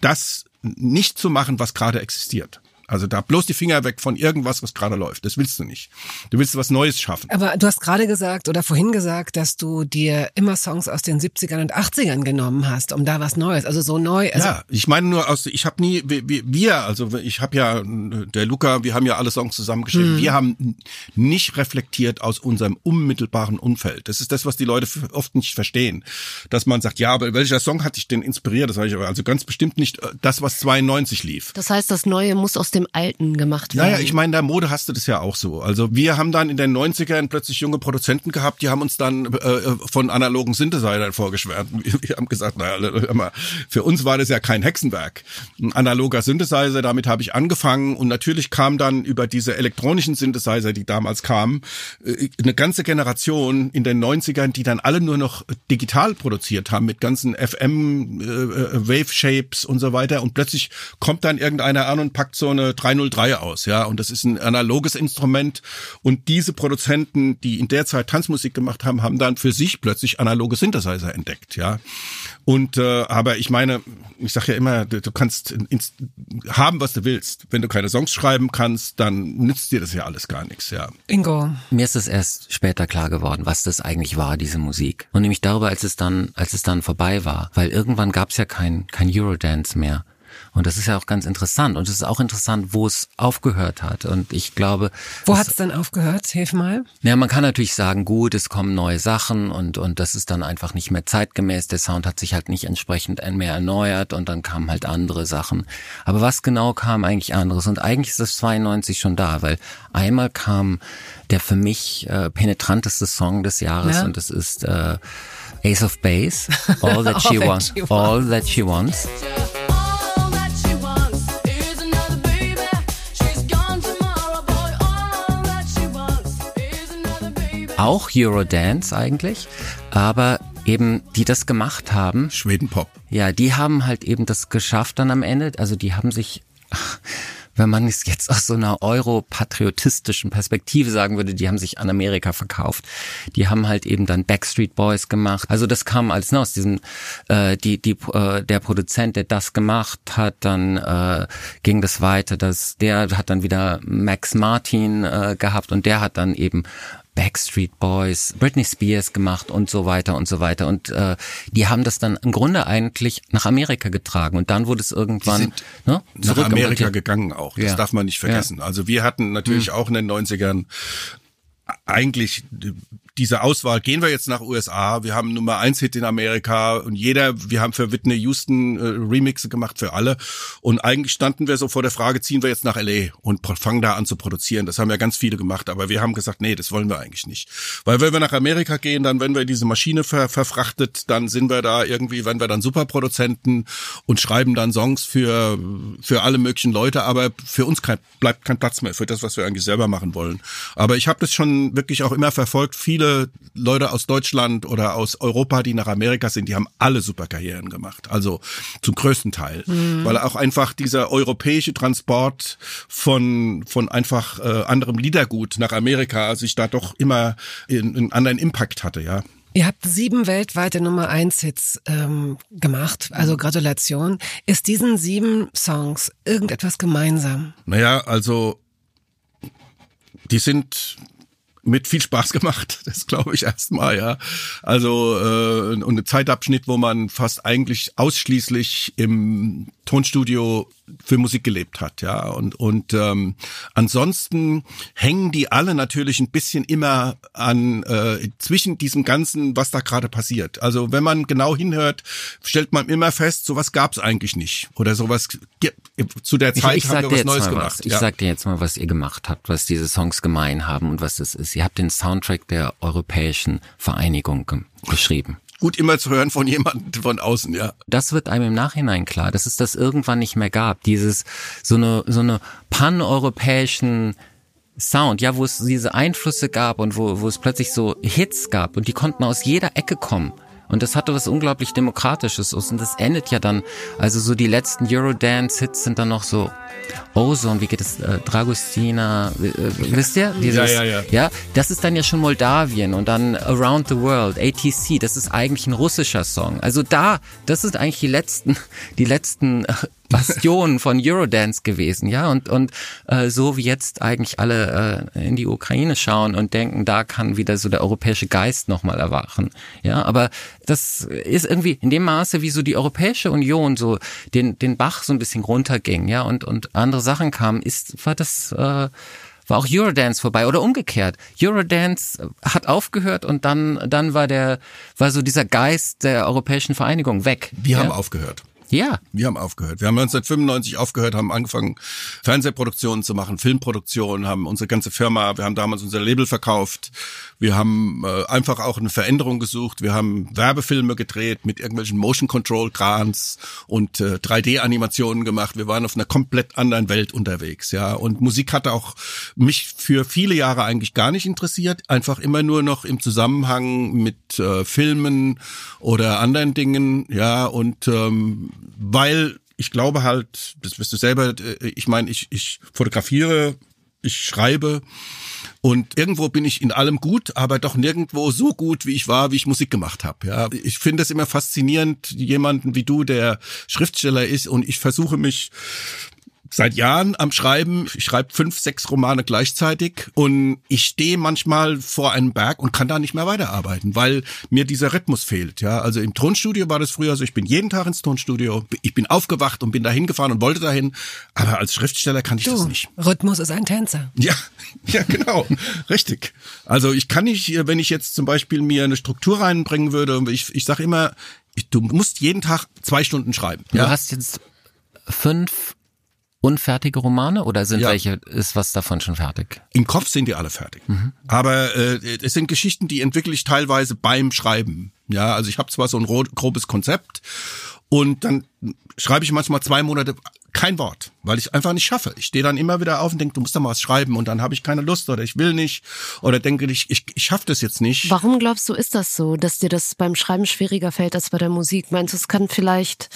das nicht zu machen, was gerade existiert. Also da bloß die Finger weg von irgendwas, was gerade läuft. Das willst du nicht. Du willst was Neues schaffen. Aber du hast gerade gesagt oder vorhin gesagt, dass du dir immer Songs aus den 70ern und 80ern genommen hast, um da was Neues, also so neu. Also ja, ich meine nur aus, ich habe nie, wir, also ich habe ja, der Luca, wir haben ja alle Songs zusammengeschrieben. Mhm. Wir haben nicht reflektiert aus unserem unmittelbaren Umfeld. Das ist das, was die Leute oft nicht verstehen. Dass man sagt, ja, aber welcher Song hat dich denn inspiriert? Das habe ich aber also ganz bestimmt nicht äh, das, was 92 lief. Das heißt, das Neue muss aus dem Alten gemacht werden. Naja, ich meine, der Mode hast du das ja auch so. Also wir haben dann in den 90ern plötzlich junge Produzenten gehabt, die haben uns dann äh, von analogen Synthesizern vorgeschwärmt. Wir haben gesagt, naja, für uns war das ja kein Hexenwerk. Ein analoger Synthesizer, damit habe ich angefangen und natürlich kam dann über diese elektronischen Synthesizer, die damals kamen, äh, eine ganze Generation in den 90ern, die dann alle nur noch digital produziert haben mit ganzen FM äh, äh, Wave Shapes und so weiter und plötzlich kommt dann irgendeiner an und packt so eine 303 aus, ja, und das ist ein analoges Instrument und diese Produzenten, die in der Zeit Tanzmusik gemacht haben, haben dann für sich plötzlich analoge Synthesizer entdeckt, ja. Und äh, aber ich meine, ich sage ja immer, du, du kannst ins, haben, was du willst. Wenn du keine Songs schreiben kannst, dann nützt dir das ja alles gar nichts, ja. Ingo. Mir ist es erst später klar geworden, was das eigentlich war, diese Musik. Und nämlich darüber, als es dann, als es dann vorbei war. Weil irgendwann gab es ja kein, kein Eurodance mehr. Und das ist ja auch ganz interessant. Und es ist auch interessant, wo es aufgehört hat. Und ich glaube. Wo hat es dann aufgehört? Hilf mal. Ja, man kann natürlich sagen, gut, es kommen neue Sachen und, und das ist dann einfach nicht mehr zeitgemäß. Der Sound hat sich halt nicht entsprechend mehr erneuert und dann kamen halt andere Sachen. Aber was genau kam eigentlich anderes? Und eigentlich ist das 92 schon da, weil einmal kam der für mich äh, penetranteste Song des Jahres ja. und das ist äh, Ace of Base, All That She, all wants, that she wants, All That She Wants. Auch Eurodance eigentlich, aber eben die das gemacht haben. Schwedenpop. Ja, die haben halt eben das geschafft dann am Ende. Also die haben sich wenn man es jetzt aus so einer europatriotistischen Perspektive sagen würde, die haben sich an Amerika verkauft. Die haben halt eben dann Backstreet Boys gemacht. Also das kam alles ne, aus diesem, äh, die, die, äh, der Produzent, der das gemacht hat, dann äh, ging das weiter. Das, der hat dann wieder Max Martin äh, gehabt und der hat dann eben Backstreet Boys, Britney Spears gemacht und so weiter und so weiter. Und äh, die haben das dann im Grunde eigentlich nach Amerika getragen. Und dann wurde es irgendwann ne, nach Amerika gegangen auch. Das Ja. darf man nicht vergessen. Also wir hatten natürlich auch in den 90ern eigentlich diese Auswahl, gehen wir jetzt nach USA, wir haben Nummer eins Hit in Amerika und jeder, wir haben für Whitney Houston äh, Remixe gemacht für alle und eigentlich standen wir so vor der Frage, ziehen wir jetzt nach LA und fangen da an zu produzieren. Das haben ja ganz viele gemacht, aber wir haben gesagt, nee, das wollen wir eigentlich nicht. Weil wenn wir nach Amerika gehen, dann wenn wir diese Maschine ver verfrachtet, dann sind wir da irgendwie, wenn wir dann Superproduzenten und schreiben dann Songs für für alle möglichen Leute, aber für uns kein, bleibt kein Platz mehr für das, was wir eigentlich selber machen wollen. Aber ich habe das schon wirklich auch immer verfolgt. Viele Leute aus Deutschland oder aus Europa, die nach Amerika sind, die haben alle super Karrieren gemacht. Also zum größten Teil, weil auch einfach dieser europäische Transport von von einfach äh, anderem Liedergut nach Amerika sich da doch immer in- einen anderen Impact hatte, ja. Ihr habt sieben weltweite Nummer eins Hits ähm, gemacht, also Gratulation. Ist diesen sieben Songs irgendetwas gemeinsam? Naja, also die sind mit viel Spaß gemacht, das glaube ich erstmal, ja. Also äh, und ein Zeitabschnitt, wo man fast eigentlich ausschließlich im Tonstudio für Musik gelebt hat, ja. Und und ähm, ansonsten hängen die alle natürlich ein bisschen immer an äh, zwischen diesem ganzen, was da gerade passiert. Also wenn man genau hinhört, stellt man immer fest, sowas gab es eigentlich nicht oder sowas zu der Ich, Zeit ich haben sag wir was Neues gemacht. was. Ich ja. sag dir jetzt mal, was ihr gemacht habt, was diese Songs gemein haben und was das ist. Ihr habt den Soundtrack der Europäischen Vereinigung ge geschrieben. Gut immer zu hören von jemandem von außen, ja. Das wird einem im Nachhinein klar, dass es das irgendwann nicht mehr gab. Dieses so eine so eine paneuropäischen Sound, ja, wo es diese Einflüsse gab und wo, wo es plötzlich so Hits gab und die konnten aus jeder Ecke kommen. Und das hatte was unglaublich Demokratisches und das endet ja dann, also so die letzten Eurodance-Hits sind dann noch so Ozone, wie geht es, äh, Dragostina, äh, wisst ihr? Dieses, ja, ja. ja, das ist dann ja schon Moldawien und dann Around the World, ATC, das ist eigentlich ein russischer Song. Also da, das sind eigentlich die letzten, die letzten Bastionen von Eurodance gewesen, ja, und und äh, so wie jetzt eigentlich alle äh, in die Ukraine schauen und denken, da kann wieder so der europäische Geist nochmal erwachen, ja, aber das ist irgendwie in dem Maße, wie so die Europäische Union so den den Bach so ein bisschen runterging, ja, und und andere Sachen kamen, ist war das äh, war auch Eurodance vorbei oder umgekehrt. Eurodance hat aufgehört und dann dann war der war so dieser Geist der Europäischen Vereinigung weg. Wir ja? haben aufgehört. Ja, Wir haben aufgehört. Wir haben 1995 aufgehört, haben angefangen, Fernsehproduktionen zu machen, Filmproduktionen, haben unsere ganze Firma, wir haben damals unser Label verkauft. Wir haben äh, einfach auch eine Veränderung gesucht. Wir haben Werbefilme gedreht mit irgendwelchen Motion Control Krans und äh, 3D-Animationen gemacht. Wir waren auf einer komplett anderen Welt unterwegs, ja. Und Musik hatte auch mich für viele Jahre eigentlich gar nicht interessiert. Einfach immer nur noch im Zusammenhang mit äh, Filmen oder anderen Dingen, ja. Und ähm, weil ich glaube halt, das wirst du selber, äh, ich meine, ich, ich fotografiere, ich schreibe und irgendwo bin ich in allem gut, aber doch nirgendwo so gut, wie ich war, wie ich Musik gemacht habe. Ja, ich finde es immer faszinierend, jemanden wie du, der Schriftsteller ist und ich versuche mich seit Jahren am Schreiben. Ich schreibe fünf, sechs Romane gleichzeitig und ich stehe manchmal vor einem Berg und kann da nicht mehr weiterarbeiten, weil mir dieser Rhythmus fehlt. Ja, also im Tonstudio war das früher so. Ich bin jeden Tag ins Tonstudio. Ich bin aufgewacht und bin da hingefahren und wollte dahin. Aber als Schriftsteller kann ich das Du, nicht. Rhythmus ist ein Tänzer. Ja, ja, genau, richtig. Also ich kann nicht, wenn ich jetzt zum Beispiel mir eine Struktur reinbringen würde, ich, ich sage immer, ich, du musst jeden Tag zwei Stunden schreiben. Du hast jetzt fünf unfertige Romane oder sind Ja. welche, ist was davon schon fertig? Im Kopf sind die alle fertig. Aber äh, es sind Geschichten, die entwickle ich teilweise beim Schreiben. Ja, also ich habe zwar so ein ro- grobes Konzept und dann schreibe ich manchmal zwei Monate kein Wort, weil ich einfach nicht schaffe. Ich stehe dann immer wieder auf und denke, du musst doch mal was schreiben und dann habe ich keine Lust oder ich will nicht oder denke ich, ich, ich schaffe das jetzt nicht. Warum glaubst du, ist das so, dass dir das beim Schreiben schwieriger fällt als bei der Musik? Meinst du, es kann vielleicht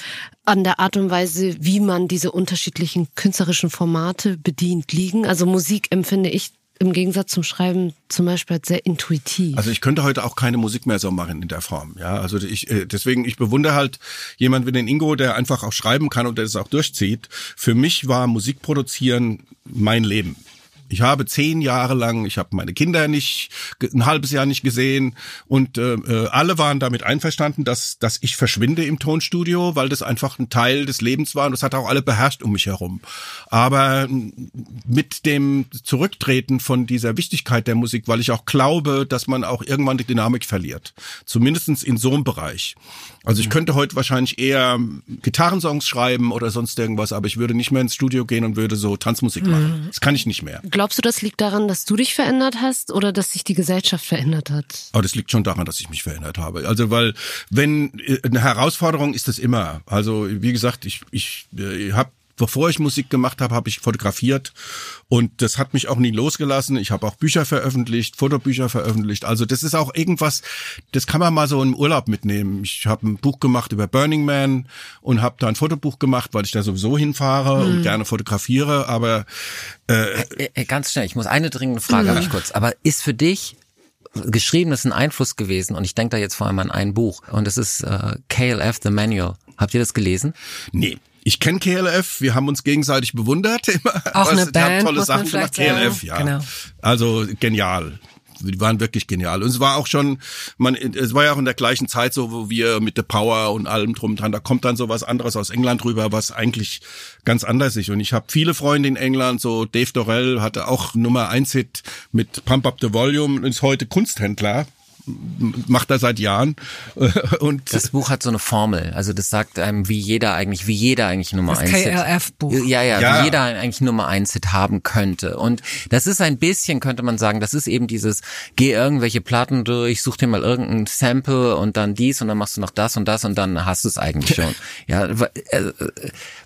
an der Art und Weise, wie man diese unterschiedlichen künstlerischen Formate bedient, liegen? Also Musik empfinde ich im Gegensatz zum Schreiben zum Beispiel als sehr intuitiv. Also ich könnte heute auch keine Musik mehr so machen in der Form. Ja, also ich äh, deswegen ich bewundere halt jemand wie den Ingo, der einfach auch schreiben kann und der das auch durchzieht. Für mich war Musik produzieren mein Leben. Ich habe zehn Jahre lang, ich habe meine Kinder nicht, ein halbes Jahr nicht gesehen und äh, äh, alle waren damit einverstanden, dass, dass ich verschwinde im Tonstudio, weil das einfach ein Teil des Lebens war und das hat auch alle beherrscht um mich herum. Aber mit dem Zurücktreten von dieser Wichtigkeit der Musik, weil ich auch glaube, dass man auch irgendwann die Dynamik verliert. Zumindestens in so einem Bereich. Also ich könnte heute wahrscheinlich eher Gitarrensongs schreiben oder sonst irgendwas, aber ich würde nicht mehr ins Studio gehen und würde so Tanzmusik machen. Das kann ich nicht mehr. Glaubst du, das liegt daran, dass du dich verändert hast oder dass sich die Gesellschaft verändert hat? Aber das liegt schon daran, dass ich mich verändert habe. Also weil wenn äh, eine Herausforderung ist das immer. Also wie gesagt, ich ich äh, habe bevor ich Musik gemacht habe, habe ich fotografiert und das hat mich auch nie losgelassen. Ich habe auch Bücher veröffentlicht, Fotobücher veröffentlicht. Also das ist auch irgendwas, das kann man mal so im Urlaub mitnehmen. Ich habe ein Buch gemacht über Burning Man und habe da ein Fotobuch gemacht, weil ich da sowieso hinfahre mhm. und gerne fotografiere. Aber äh, äh, äh, ganz schnell, ich muss eine dringende Frage mhm. habe ich kurz. Aber ist für dich geschrieben ist ein Einfluss gewesen und ich denke da jetzt vor allem an ein Buch und das ist äh, KLF The Manual. Habt ihr das gelesen? Nee. Ich kenne KLF, wir haben uns gegenseitig bewundert immer. Auch eine Band, haben tolle Sachen gemacht. KLF, ja. Genau. Also genial die waren wirklich genial. Und es war auch schon, man, es war ja auch in der gleichen Zeit so, wo wir mit The Power und allem drum dran, da kommt dann so was anderes aus England rüber, was eigentlich ganz anders ist. Und ich habe viele Freunde in England, so Dave Dorell hatte auch Nummer eins Hit mit Pump Up the Volume und ist heute Kunsthändler macht er seit Jahren. Und das Buch hat so eine Formel. Also das sagt einem, wie jeder eigentlich, wie jeder eigentlich Nummer das 1 KLF-Buch. Ja, ja, ja, wie jeder eigentlich Nummer 1 Hit haben könnte. Und das ist ein bisschen, könnte man sagen, das ist eben dieses, geh irgendwelche Platten durch, such dir mal irgendein Sample und dann dies und dann machst du noch das und das und dann hast du es eigentlich schon. ja, äh,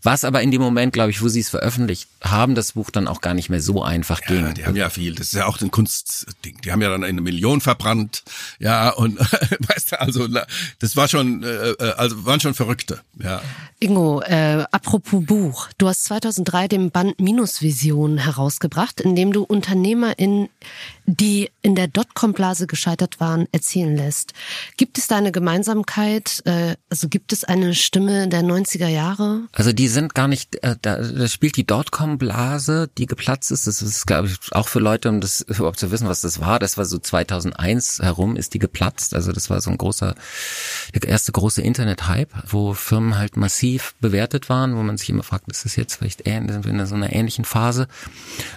was aber in dem Moment, glaube ich, wo sie es veröffentlicht haben, das Buch dann auch gar nicht mehr so einfach ging. Ja, die haben ja viel. Das ist ja auch ein Kunstding. Die haben ja dann eine Million verbrannt. Ja, und weißt du, also das war schon, äh, äh, also waren schon Verrückte. Ja. Ingo, äh, apropos Buch. Du hast 2003 den Band Minusvision herausgebracht, in dem du UnternehmerInnen die in der Dotcom-Blase gescheitert waren, erzählen lässt. Gibt es da eine Gemeinsamkeit? Äh, also gibt es eine Stimme der 90er Jahre? Also die sind gar nicht, äh, da, da spielt die Dotcom-Blase, die geplatzt ist. Das ist, glaube ich, auch für Leute, um das überhaupt zu wissen, was das war. Das war so 2001 herum, ist die geplatzt. Also das war so ein großer, der erste große Internet-Hype, wo Firmen halt massiv bewertet waren, wo man sich immer fragt, ist das jetzt vielleicht in so einer ähnlichen Phase?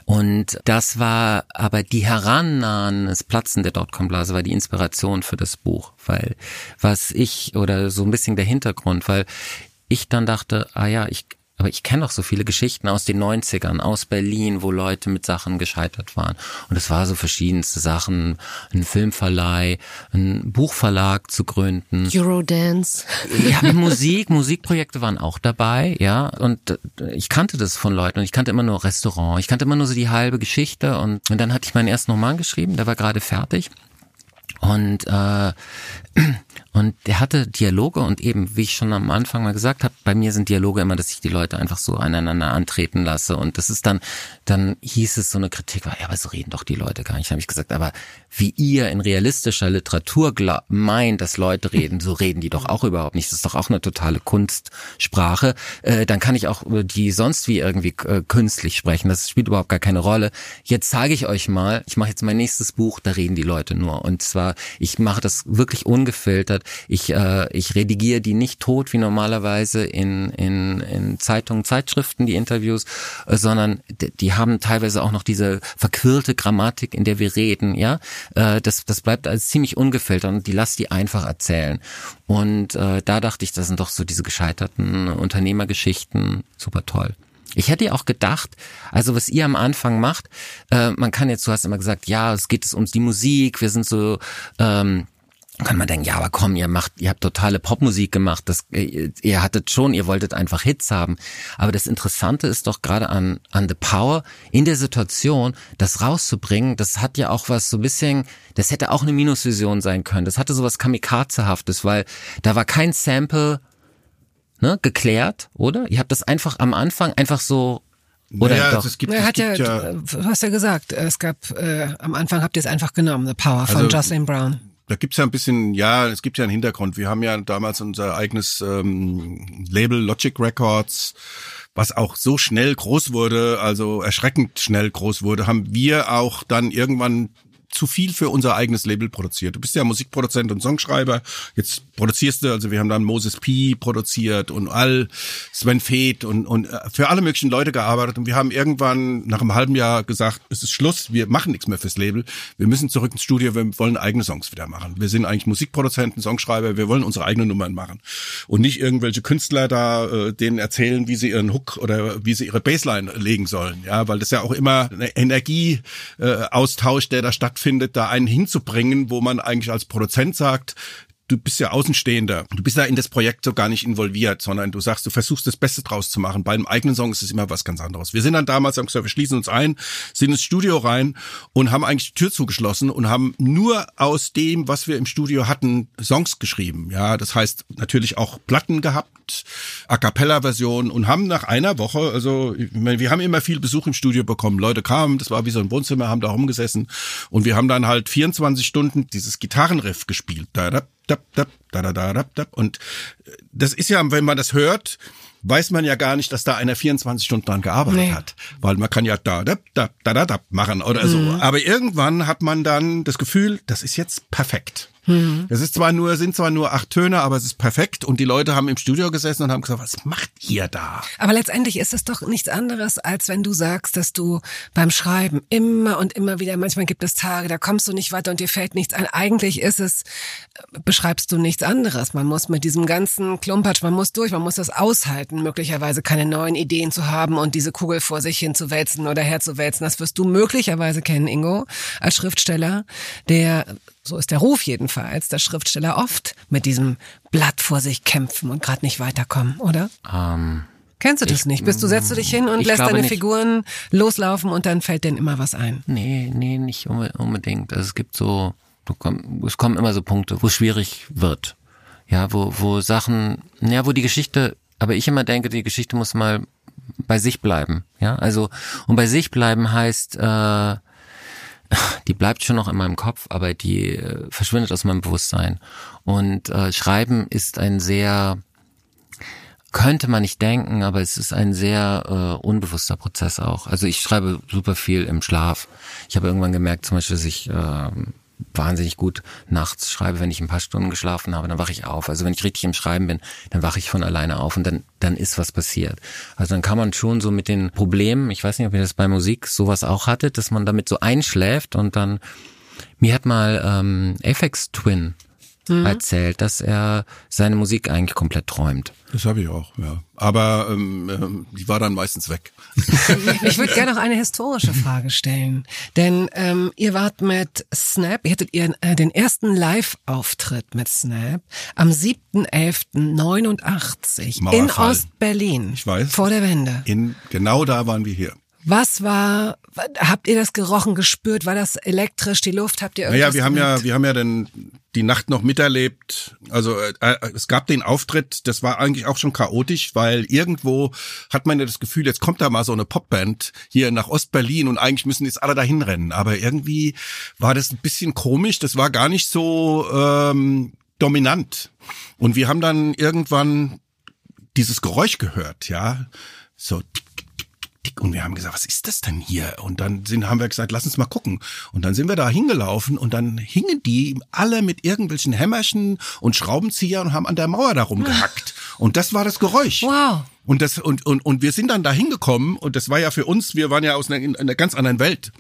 Und das war aber die Heran Annahen, das Platzen der Dotcom-Blase war die Inspiration für das Buch, weil was ich oder so ein bisschen der Hintergrund, weil ich dann dachte, ah ja, ich aber ich kenne doch so viele Geschichten aus den 90ern, aus Berlin, wo Leute mit Sachen gescheitert waren. Und es war so verschiedenste Sachen, ein Filmverleih, ein Buchverlag zu gründen. Eurodance. Ja, Musik, Musikprojekte waren auch dabei, ja. Und äh, ich kannte das von Leuten und ich kannte immer nur Restaurant. Ich kannte immer nur so die halbe Geschichte und, und dann hatte ich meinen ersten Roman geschrieben, der war gerade fertig. Und äh, und der hatte Dialoge und eben, wie ich schon am Anfang mal gesagt habe, bei mir sind Dialoge immer, dass ich die Leute einfach so aneinander antreten lasse. Und das ist dann, dann hieß es so eine Kritik, ja, aber so reden doch die Leute gar nicht. Habe ich gesagt, aber wie ihr in realistischer Literatur meint, dass Leute reden, so reden die doch auch überhaupt nicht. Das ist doch auch eine totale Kunstsprache. Äh, dann kann ich auch die sonst wie irgendwie äh, künstlich sprechen. Das spielt überhaupt gar keine Rolle. Jetzt zeige ich euch mal, ich mache jetzt mein nächstes Buch, da reden die Leute nur. Und zwar, ich mache das wirklich ungefiltert ich, äh, ich redigiere die nicht tot wie normalerweise in, in, in Zeitungen, Zeitschriften, die Interviews, äh, sondern die, haben teilweise auch noch diese verquirlte Grammatik, in der wir reden, ja. Äh, das, das bleibt als ziemlich ungefiltert und die lass die einfach erzählen. Und äh, da dachte ich, das sind doch so diese gescheiterten Unternehmergeschichten super toll. Ich hätte auch gedacht, also was ihr am Anfang macht, äh, man kann jetzt, du hast immer gesagt, ja, es geht es um die Musik, wir sind so ähm, kann man denken, ja, aber komm, ihr macht, ihr habt totale Popmusik gemacht, das, äh, ihr hattet schon, ihr wolltet einfach Hits haben. Aber das Interessante ist doch gerade an, an The Power, in der Situation, das rauszubringen, das hat ja auch was so ein bisschen, das hätte auch eine Minusvision sein können. Das hatte sowas Kamikazehaftes, weil da war kein Sample, ne, geklärt, oder? Ihr habt das einfach am Anfang einfach so oder naja, doch? Es gibt, er hat ja, ja, du hast ja gesagt, es gab, äh, am Anfang habt ihr es einfach genommen, The Power von also, Jocelyn Brown da gibt's ja ein bisschen, ja, es gibt ja einen Hintergrund. Wir haben ja damals unser eigenes ähm, Label Logic Records. was auch so schnell groß wurde, also erschreckend schnell groß wurde, haben wir auch dann irgendwann zu viel für unser eigenes Label produziert. Du bist ja Musikproduzent und Songschreiber. Jetzt produzierst du, also wir haben dann Moses P produziert und all Sven Feth und, und äh, für alle möglichen Leute gearbeitet. Und wir haben irgendwann nach einem halben Jahr gesagt, es ist Schluss, wir machen nichts mehr fürs Label. Wir müssen zurück ins Studio, wir wollen eigene Songs wieder machen. Wir sind eigentlich Musikproduzenten, Songschreiber, wir wollen unsere eigenen Nummern machen. Und nicht irgendwelche Künstler da äh, denen erzählen, wie sie ihren Hook oder wie sie ihre Bassline legen sollen. Ja, weil das ja auch immer eine Energieaustausch, äh, der da stattfindet findet, da einen hinzubringen, wo man eigentlich als Produzent sagt, du bist ja Außenstehender. Du bist ja in das Projekt so gar nicht involviert, sondern du sagst, du versuchst das Beste draus zu machen. Bei einem eigenen Song ist es immer was ganz anderes. Wir sind dann damals, haben gesagt, wir schließen uns ein, sind ins Studio rein und haben eigentlich die Tür zugeschlossen und haben nur aus dem, was wir im Studio hatten, Songs geschrieben. Ja, das heißt natürlich auch Platten gehabt, A cappella Version und haben nach einer Woche, also wir haben immer viel Besuch im Studio bekommen. Leute kamen, das war wie so ein Wohnzimmer, haben da rumgesessen und wir haben dann halt 24 Stunden dieses Gitarrenriff gespielt. Da, da, dap, dap, da, da, da, dap, dap. Und das ist ja, wenn man das hört, weiß man ja gar nicht, dass da einer 24 Stunden dran gearbeitet nee. hat. Weil man kann ja da, da, da, da, da, da machen oder mhm. so. Aber irgendwann hat man dann das Gefühl, das ist jetzt perfekt. Mhm. Es ist zwar nur, sind zwar nur acht Töne, aber es ist perfekt. Und die Leute haben im Studio gesessen und haben gesagt, was macht ihr da? Aber letztendlich ist es doch nichts anderes, als wenn du sagst, dass du beim Schreiben immer und immer wieder, manchmal gibt es Tage, da kommst du nicht weiter und dir fällt nichts ein. Eigentlich ist es, beschreibst du nichts anderes. Man muss mit diesem ganzen Klumpatsch, man muss durch, man muss das aushalten, möglicherweise keine neuen Ideen zu haben und diese Kugel vor sich hinzuwälzen oder herzuwälzen. Das wirst du möglicherweise kennen, Ingo, als Schriftsteller, der so ist der Ruf jedenfalls, dass Schriftsteller oft mit diesem Blatt vor sich kämpfen und gerade nicht weiterkommen, oder? Ähm, Kennst du das ich, nicht? Bist du setzt du dich hin und lässt deine nicht. Figuren loslaufen und dann fällt denen immer was ein? Nee, nee, nicht unbedingt. Also es gibt so, es kommen immer so Punkte, wo es schwierig wird. Ja, wo, wo Sachen, ja, wo die Geschichte, aber ich immer denke, die Geschichte muss mal bei sich bleiben. Ja, also, und bei sich bleiben heißt, äh, die bleibt schon noch in meinem Kopf, aber die äh, verschwindet aus meinem Bewusstsein. Und äh, Schreiben ist ein sehr, könnte man nicht denken, aber es ist ein sehr äh, unbewusster Prozess auch. Also ich schreibe super viel im Schlaf. Ich habe irgendwann gemerkt, zum Beispiel, dass ich äh, wahnsinnig gut nachts schreibe, wenn ich ein paar Stunden geschlafen habe, dann wache ich auf. Also wenn ich richtig im Schreiben bin, dann wache ich von alleine auf und dann, dann ist was passiert. Also dann kann man schon so mit den Problemen, ich weiß nicht, ob ihr das bei Musik sowas auch hattet, dass man damit so einschläft und dann, mir hat mal ähm, Aphex Twin mhm. erzählt, dass er seine Musik eigentlich komplett träumt. Das habe ich auch, ja. Aber ähm, ähm, die war dann meistens weg. ich würde gerne noch eine historische Frage stellen. Denn ähm, ihr wart mit Snap, ihr hattet ihren, äh, den ersten Live-Auftritt mit Snap am 7.11.89 in Ost-Berlin. Ich weiß. Vor der Wende. In, genau da waren wir hier. Was war, habt ihr das gerochen, gespürt? War das elektrisch, die Luft? Habt ihr irgendwas Naja, wir haben ja, wir haben ja den, die Nacht noch miterlebt. Also äh, äh, es gab den Auftritt, das war eigentlich auch schon chaotisch, weil irgendwo hat man ja das Gefühl, jetzt kommt da mal so eine Popband hier nach Ostberlin und eigentlich müssen jetzt alle dahin rennen. Aber irgendwie war das ein bisschen komisch, das war gar nicht so ähm, dominant. Und wir haben dann irgendwann dieses Geräusch gehört, ja. So und wir haben gesagt, was ist das denn hier? Und dann sind, haben wir gesagt, lass uns mal gucken. Und dann sind wir da hingelaufen und dann hingen die alle mit irgendwelchen Hämmerchen und Schraubenziehern und haben an der Mauer darum gehackt. Und das war das Geräusch. Wow. Und das, und, und, und wir sind dann da hingekommen und das war ja für uns, wir waren ja aus einer, einer ganz anderen Welt.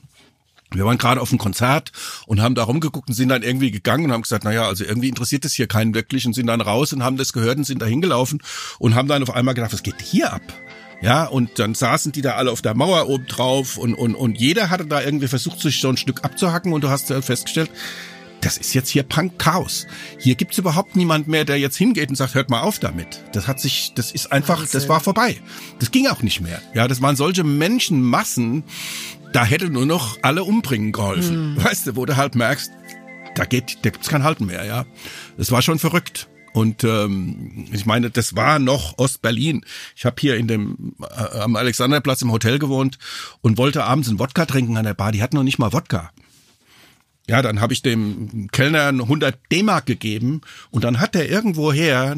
Wir waren gerade auf einem Konzert und haben da rumgeguckt und sind dann irgendwie gegangen und haben gesagt, naja, also irgendwie interessiert das hier keinen wirklich und sind dann raus und haben das gehört und sind da hingelaufen und haben dann auf einmal gedacht, was geht hier ab? Ja, und dann saßen die da alle auf der Mauer oben drauf und, und, und jeder hatte da irgendwie versucht, sich so ein Stück abzuhacken und du hast festgestellt, das ist jetzt hier Punk-Chaos. Hier gibt's überhaupt niemand mehr, der jetzt hingeht und sagt, hört mal auf damit. Das hat sich, das ist einfach, Wahnsinn. das war vorbei. Das ging auch nicht mehr. Ja, das waren solche Menschenmassen, da hätte nur noch alle umbringen geholfen. Hm. Weißt du, wo du halt merkst, da geht, da gibt's kein Halten mehr, ja. Das war schon verrückt. Und ähm, ich meine, das war noch Ostberlin. Ich habe hier in dem äh, am Alexanderplatz im Hotel gewohnt und wollte abends einen Wodka trinken an der Bar. Die hatten noch nicht mal Wodka. Ja, dann habe ich dem Kellner 100 D-Mark gegeben und dann hat er irgendwoher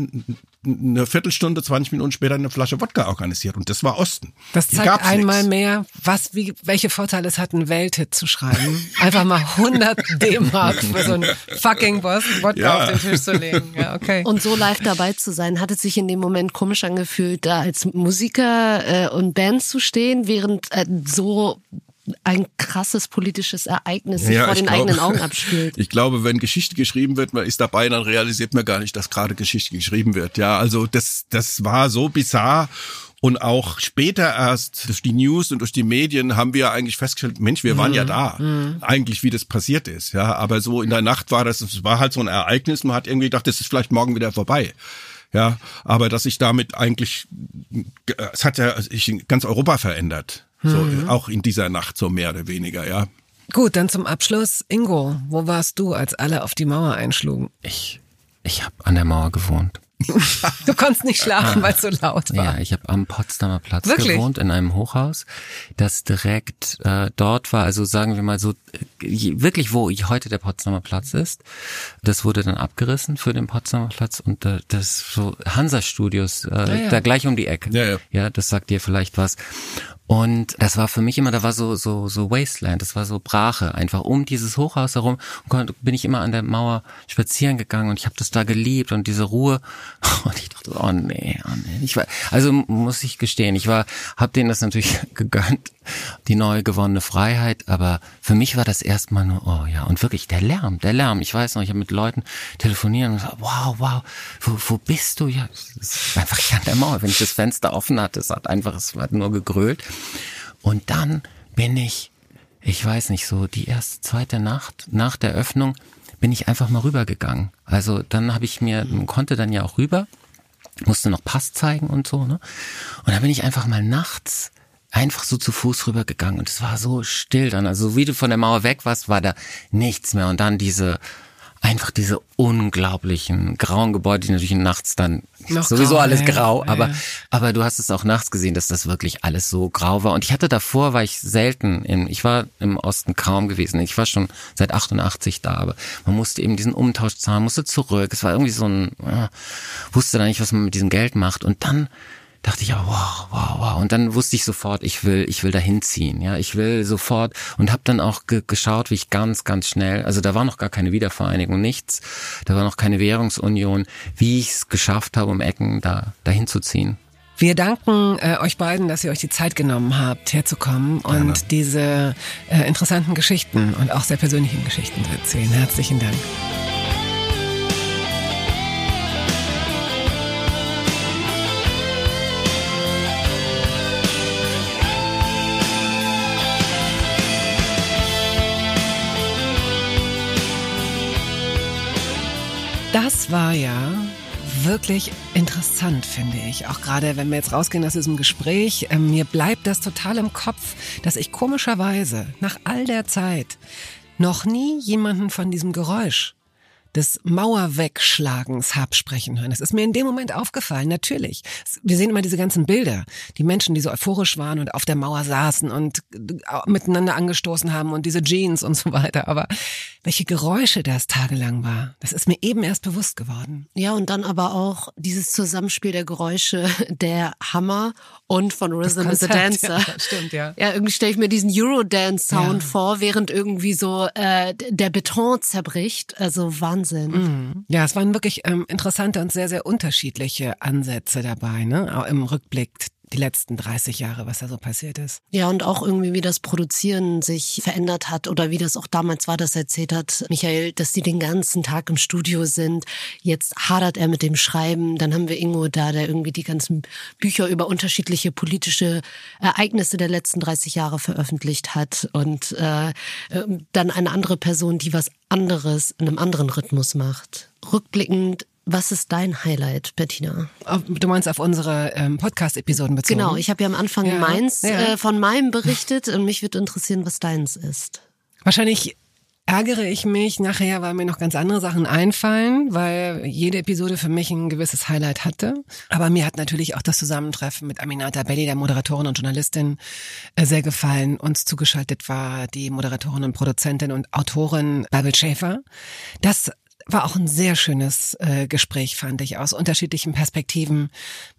eine Viertelstunde, 20 Minuten später eine Flasche Wodka organisiert und das war Osten. Das Hier zeigt gab's einmal nix. mehr, was, wie, welche Vorteile es hat, einen Welthit zu schreiben. Einfach mal 100 D-Mark für so einen fucking Boston Wodka Ja. auf den Tisch zu legen. Ja, okay. Und so live dabei zu sein, hat es sich in dem Moment komisch angefühlt, da als Musiker äh, und Band zu stehen, während äh, so ein krasses politisches Ereignis sich vor ich den glaube- eigenen Augen abspielt. Ich glaube, wenn Geschichte geschrieben wird, man ist dabei, dann realisiert man gar nicht, dass gerade Geschichte geschrieben wird. Ja, also das, das war so bizarr. Und auch später erst durch die News und durch die Medien haben wir eigentlich festgestellt, Mensch, wir waren ja da. Eigentlich, wie das passiert ist. Ja, aber so in der Nacht war das, es war halt so ein Ereignis. Man hat irgendwie gedacht, das ist vielleicht morgen wieder vorbei. Ja, aber dass ich damit eigentlich, es hat ja sich in ganz Europa verändert. So, auch in dieser Nacht so mehr oder weniger, ja. Gut, dann zum Abschluss. Ingo, wo warst du, als alle auf die Mauer einschlugen? Ich, ich habe an der Mauer gewohnt. Du konntest nicht schlafen, weil es so laut war. Ja, ich habe am Potsdamer Platz Wirklich? gewohnt in einem Hochhaus, das direkt äh, dort war. Also sagen wir mal so, äh, wirklich wo heute der Potsdamer Platz ist. Das wurde dann abgerissen für den Potsdamer Platz und äh, das so Hansa Studios äh, ja. da gleich um die Ecke. Ja, ja. ja, das sagt dir vielleicht was. Und das war für mich immer, da war so so so Wasteland, das war so Brache, einfach um dieses Hochhaus herum. Und bin ich immer an der Mauer spazieren gegangen und ich habe das da geliebt und diese Ruhe. Und ich dachte, oh nee, oh nee. Ich war, also muss ich gestehen, ich war, habe denen das natürlich gegönnt, die neu gewonnene Freiheit, aber für mich war das erstmal nur, oh ja, und wirklich der Lärm, der Lärm. Ich weiß noch, ich habe mit Leuten telefoniert und gesagt, wow, wow, wo, wo bist du? Ja, einfach hier an der Mauer. Wenn ich das Fenster offen hatte, es hat einfach, es hat nur gegrölt. Und dann bin ich, ich weiß nicht, so die erste, zweite Nacht nach der Öffnung bin ich einfach mal rübergegangen. Also dann habe ich mir, konnte dann ja auch rüber, musste noch Pass zeigen und so, ne? Und dann bin ich einfach mal nachts einfach so zu Fuß rübergegangen und es war so still dann. Also wie du von der Mauer weg warst, war da nichts mehr. Und dann diese, einfach diese unglaublichen grauen Gebäude, die natürlich nachts dann Noch sowieso grau, alles ja, grau, ja, aber ja. aber du hast es auch nachts gesehen, dass das wirklich alles so grau war. Und ich hatte davor, war ich selten in, ich war im Osten kaum gewesen. Ich war schon seit 88 da, aber man musste eben diesen Umtausch zahlen, musste zurück. Es war irgendwie so ein, äh, wusste da nicht, was man mit diesem Geld macht. Und dann dachte ich, ja, wow, wow, wow. Und dann wusste ich sofort, ich will, ich will dahin ziehen. Ja, ich will sofort und habe dann auch ge geschaut, wie ich ganz, ganz schnell, also da war noch gar keine Wiedervereinigung, nichts, da war noch keine Währungsunion, wie ich es geschafft habe, um Ecken da dahin zu ziehen. Wir danken äh, euch beiden, dass ihr euch die Zeit genommen habt, herzukommen und diese äh, interessanten Geschichten und auch sehr persönlichen Geschichten zu erzählen. Herzlichen Dank. Das war ja wirklich interessant, finde ich. Auch gerade, wenn wir jetzt rausgehen aus diesem Gespräch, äh, mir bleibt das total im Kopf, dass ich komischerweise nach all der Zeit noch nie jemanden von diesem Geräusch des Mauerwegschlagens hab sprechen hören. Das ist mir in dem Moment aufgefallen, natürlich. Wir sehen immer diese ganzen Bilder, die Menschen, die so euphorisch waren und auf der Mauer saßen und äh, miteinander angestoßen haben und diese Jeans und so weiter. Aber welche Geräusche das tagelang war, das ist mir eben erst bewusst geworden. Ja, und dann aber auch dieses Zusammenspiel der Geräusche der Hammer und von Rhythm is a Dancer. ja, stimmt, ja. Ja, irgendwie stelle ich mir diesen Eurodance-Sound Ja. vor, während irgendwie so äh, der Beton zerbricht. Also Wahnsinn. Ja, es waren wirklich ähm, interessante und sehr, sehr unterschiedliche Ansätze dabei, ne? Auch im Rückblick die letzten 30 Jahre, was da so passiert ist. Ja, und auch irgendwie, wie das Produzieren sich verändert hat oder wie das auch damals war, das erzählt hat Michael, dass die den ganzen Tag im Studio sind. Jetzt hadert er mit dem Schreiben. Dann haben wir Ingo da, der irgendwie die ganzen Bücher über unterschiedliche politische Ereignisse der letzten 30 Jahre veröffentlicht hat. Und äh, ähm, dann eine andere Person, die was anderes in einem anderen Rhythmus macht. Rückblickend was ist dein Highlight, Bettina? Du meinst auf unsere ähm, Podcast-Episoden bezogen? Genau, ich habe ja am Anfang Ja, meins ja. Äh, von meinem berichtet und mich würde interessieren, was deins ist. Wahrscheinlich ärgere ich mich nachher, weil mir noch ganz andere Sachen einfallen, weil jede Episode für mich ein gewisses Highlight hatte. Aber mir hat natürlich auch das Zusammentreffen mit Aminata Belli, der Moderatorin und Journalistin, äh, sehr gefallen. Uns zugeschaltet war die Moderatorin und Produzentin und Autorin Babel Schäfer. Das war auch ein sehr schönes äh, Gespräch, fand ich, aus unterschiedlichen Perspektiven,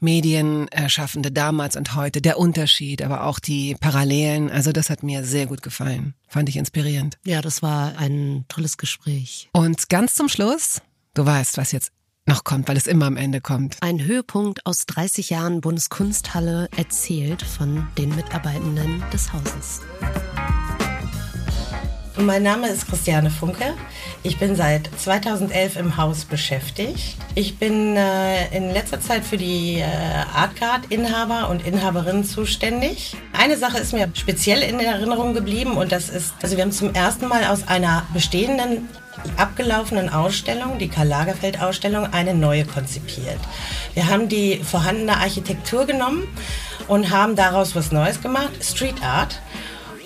Medienschaffende damals und heute, der Unterschied, aber auch die Parallelen. Also das hat mir sehr gut gefallen, fand ich inspirierend. Ja, das war ein tolles Gespräch. Und ganz zum Schluss, du weißt, was jetzt noch kommt, weil es immer am Ende kommt. Ein Höhepunkt aus 30 Jahren Bundeskunsthalle erzählt von den Mitarbeitenden des Hauses. Mein Name ist Christiane Funke. Ich bin seit 2011 im Haus beschäftigt. Ich bin äh, in letzter Zeit für die äh, Artcard-Inhaber und Inhaberinnen zuständig. Eine Sache ist mir speziell in Erinnerung geblieben und das ist, also wir haben zum ersten Mal aus einer bestehenden abgelaufenen Ausstellung, die Karl Lagerfeld Ausstellung, eine neue konzipiert. Wir haben die vorhandene Architektur genommen und haben daraus was Neues gemacht, Street Art.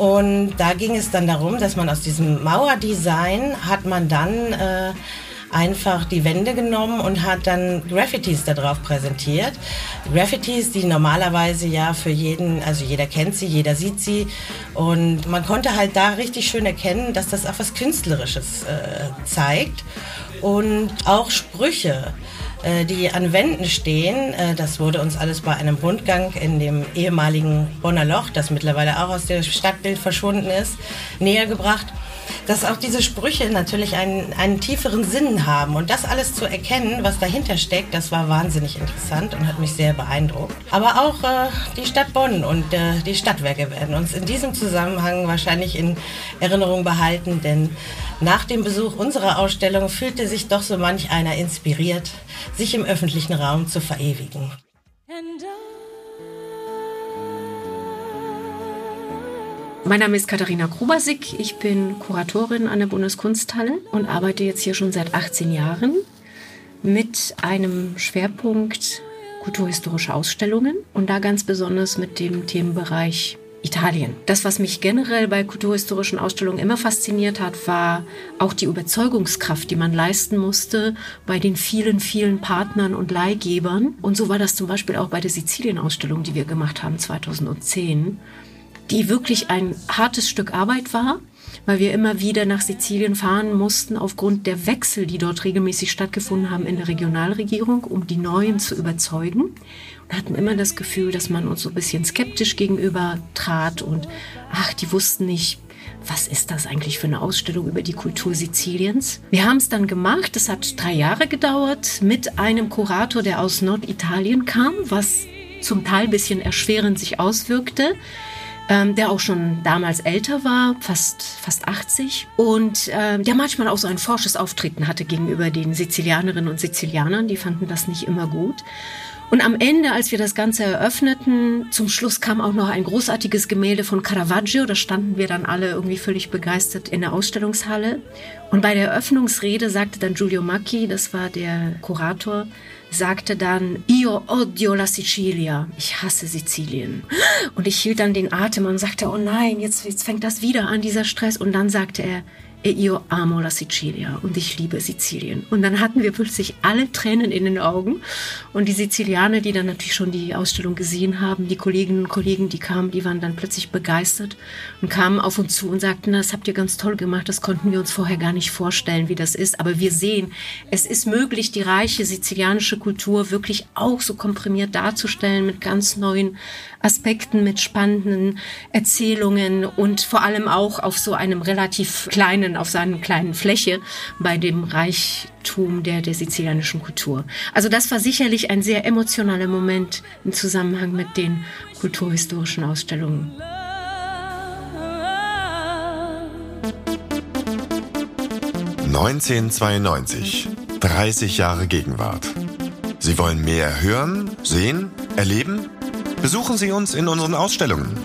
Und da ging es dann darum, dass man aus diesem Mauerdesign hat man dann äh, einfach die Wände genommen und hat dann Graffitis darauf präsentiert. Graffitis, die normalerweise ja für jeden, also jeder kennt sie, jeder sieht sie. Und man konnte halt da richtig schön erkennen, dass das auch was Künstlerisches äh, zeigt. Und auch Sprüche die an Wänden stehen. Äh, das wurde uns alles bei einem Rundgang in dem ehemaligen Bonner Loch, das mittlerweile auch aus dem Stadtbild verschwunden ist, näher gebracht. Dass auch diese Sprüche natürlich einen, einen tieferen Sinn haben. Und das alles zu erkennen, was dahinter steckt, das war wahnsinnig interessant und hat mich sehr beeindruckt. Aber auch äh, die Stadt Bonn und äh, die Stadtwerke werden uns in diesem Zusammenhang wahrscheinlich in Erinnerung behalten, denn nach dem Besuch unserer Ausstellung fühlte sich doch so manch einer inspiriert, sich im öffentlichen Raum zu verewigen. Mein Name ist Katharina Krubasik. Ich bin Kuratorin an der Bundeskunsthalle und arbeite jetzt hier schon seit 18 Jahren mit einem Schwerpunkt kulturhistorische Ausstellungen und da ganz besonders mit dem Themenbereich Italien. Das, was mich generell bei kulturhistorischen Ausstellungen immer fasziniert hat, war auch die Überzeugungskraft, die man leisten musste bei den vielen, vielen Partnern und Leihgebern. Und so war das zum Beispiel auch bei der Sizilien-Ausstellung, die wir gemacht haben 2010, die wirklich ein hartes Stück Arbeit war, weil wir immer wieder nach Sizilien fahren mussten aufgrund der Wechsel, die dort regelmäßig stattgefunden haben in der Regionalregierung, um die Neuen zu überzeugen. Hatten immer das Gefühl, dass man uns so ein bisschen skeptisch gegenüber trat und ach, die wussten nicht, was ist das eigentlich für eine Ausstellung über die Kultur Siziliens? Wir haben es dann gemacht, es hat drei Jahre gedauert, mit einem Kurator, der aus Norditalien kam, was zum Teil ein bisschen erschwerend sich auswirkte ähm, der auch schon damals älter war, fast, fast 80 und äh, der manchmal auch so ein forsches Auftreten hatte gegenüber den Sizilianerinnen und Sizilianern. Die fanden das nicht immer gut. Und am Ende, als wir das Ganze eröffneten, zum Schluss kam auch noch ein großartiges Gemälde von Caravaggio. Da standen wir dann alle irgendwie völlig begeistert in der Ausstellungshalle. Und bei der Eröffnungsrede sagte dann Giulio Macchi, das war der Kurator, sagte dann, Io odio la Sicilia. Ich hasse Sizilien. Und ich hielt dann den Atem und sagte, oh nein, jetzt, jetzt fängt das wieder an, dieser Stress. Und dann sagte er, io amo la Sicilia und ich liebe Sizilien. Und dann hatten wir plötzlich alle Tränen in den Augen und die Sizilianer, die dann natürlich schon die Ausstellung gesehen haben, die Kolleginnen und Kollegen, die kamen, die waren dann plötzlich begeistert und kamen auf uns zu und sagten, das habt ihr ganz toll gemacht, das konnten wir uns vorher gar nicht vorstellen, wie das ist. Aber wir sehen, es ist möglich, die reiche sizilianische Kultur wirklich auch so komprimiert darzustellen mit ganz neuen Aspekten, mit spannenden Erzählungen und vor allem auch auf so einem relativ kleinen, auf seiner kleinen Fläche bei dem Reichtum der, der sizilianischen Kultur. Also das war sicherlich ein sehr emotionaler Moment im Zusammenhang mit den kulturhistorischen Ausstellungen. ...1992. 30 Jahre Gegenwart. Sie wollen mehr hören, sehen, erleben? Besuchen Sie uns in unseren Ausstellungen.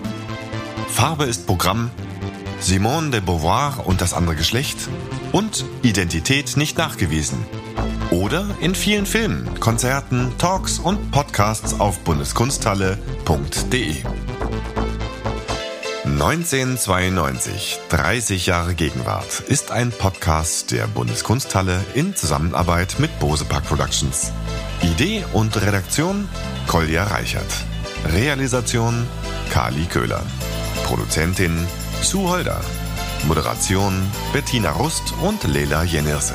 Farbe ist Programm, Simone de Beauvoir und das andere Geschlecht und Identität nicht nachgewiesen. Oder in vielen Filmen, Konzerten, Talks und Podcasts auf bundeskunsthalle.de. 1992, 30 Jahre Gegenwart, ist ein Podcast der Bundeskunsthalle in Zusammenarbeit mit Bose Park Productions. Idee und Redaktion Kolja Reichert. Realisation Kali Köhler. Produzentin Sue Holder. Moderation Bettina Rust und Lela Jenirse.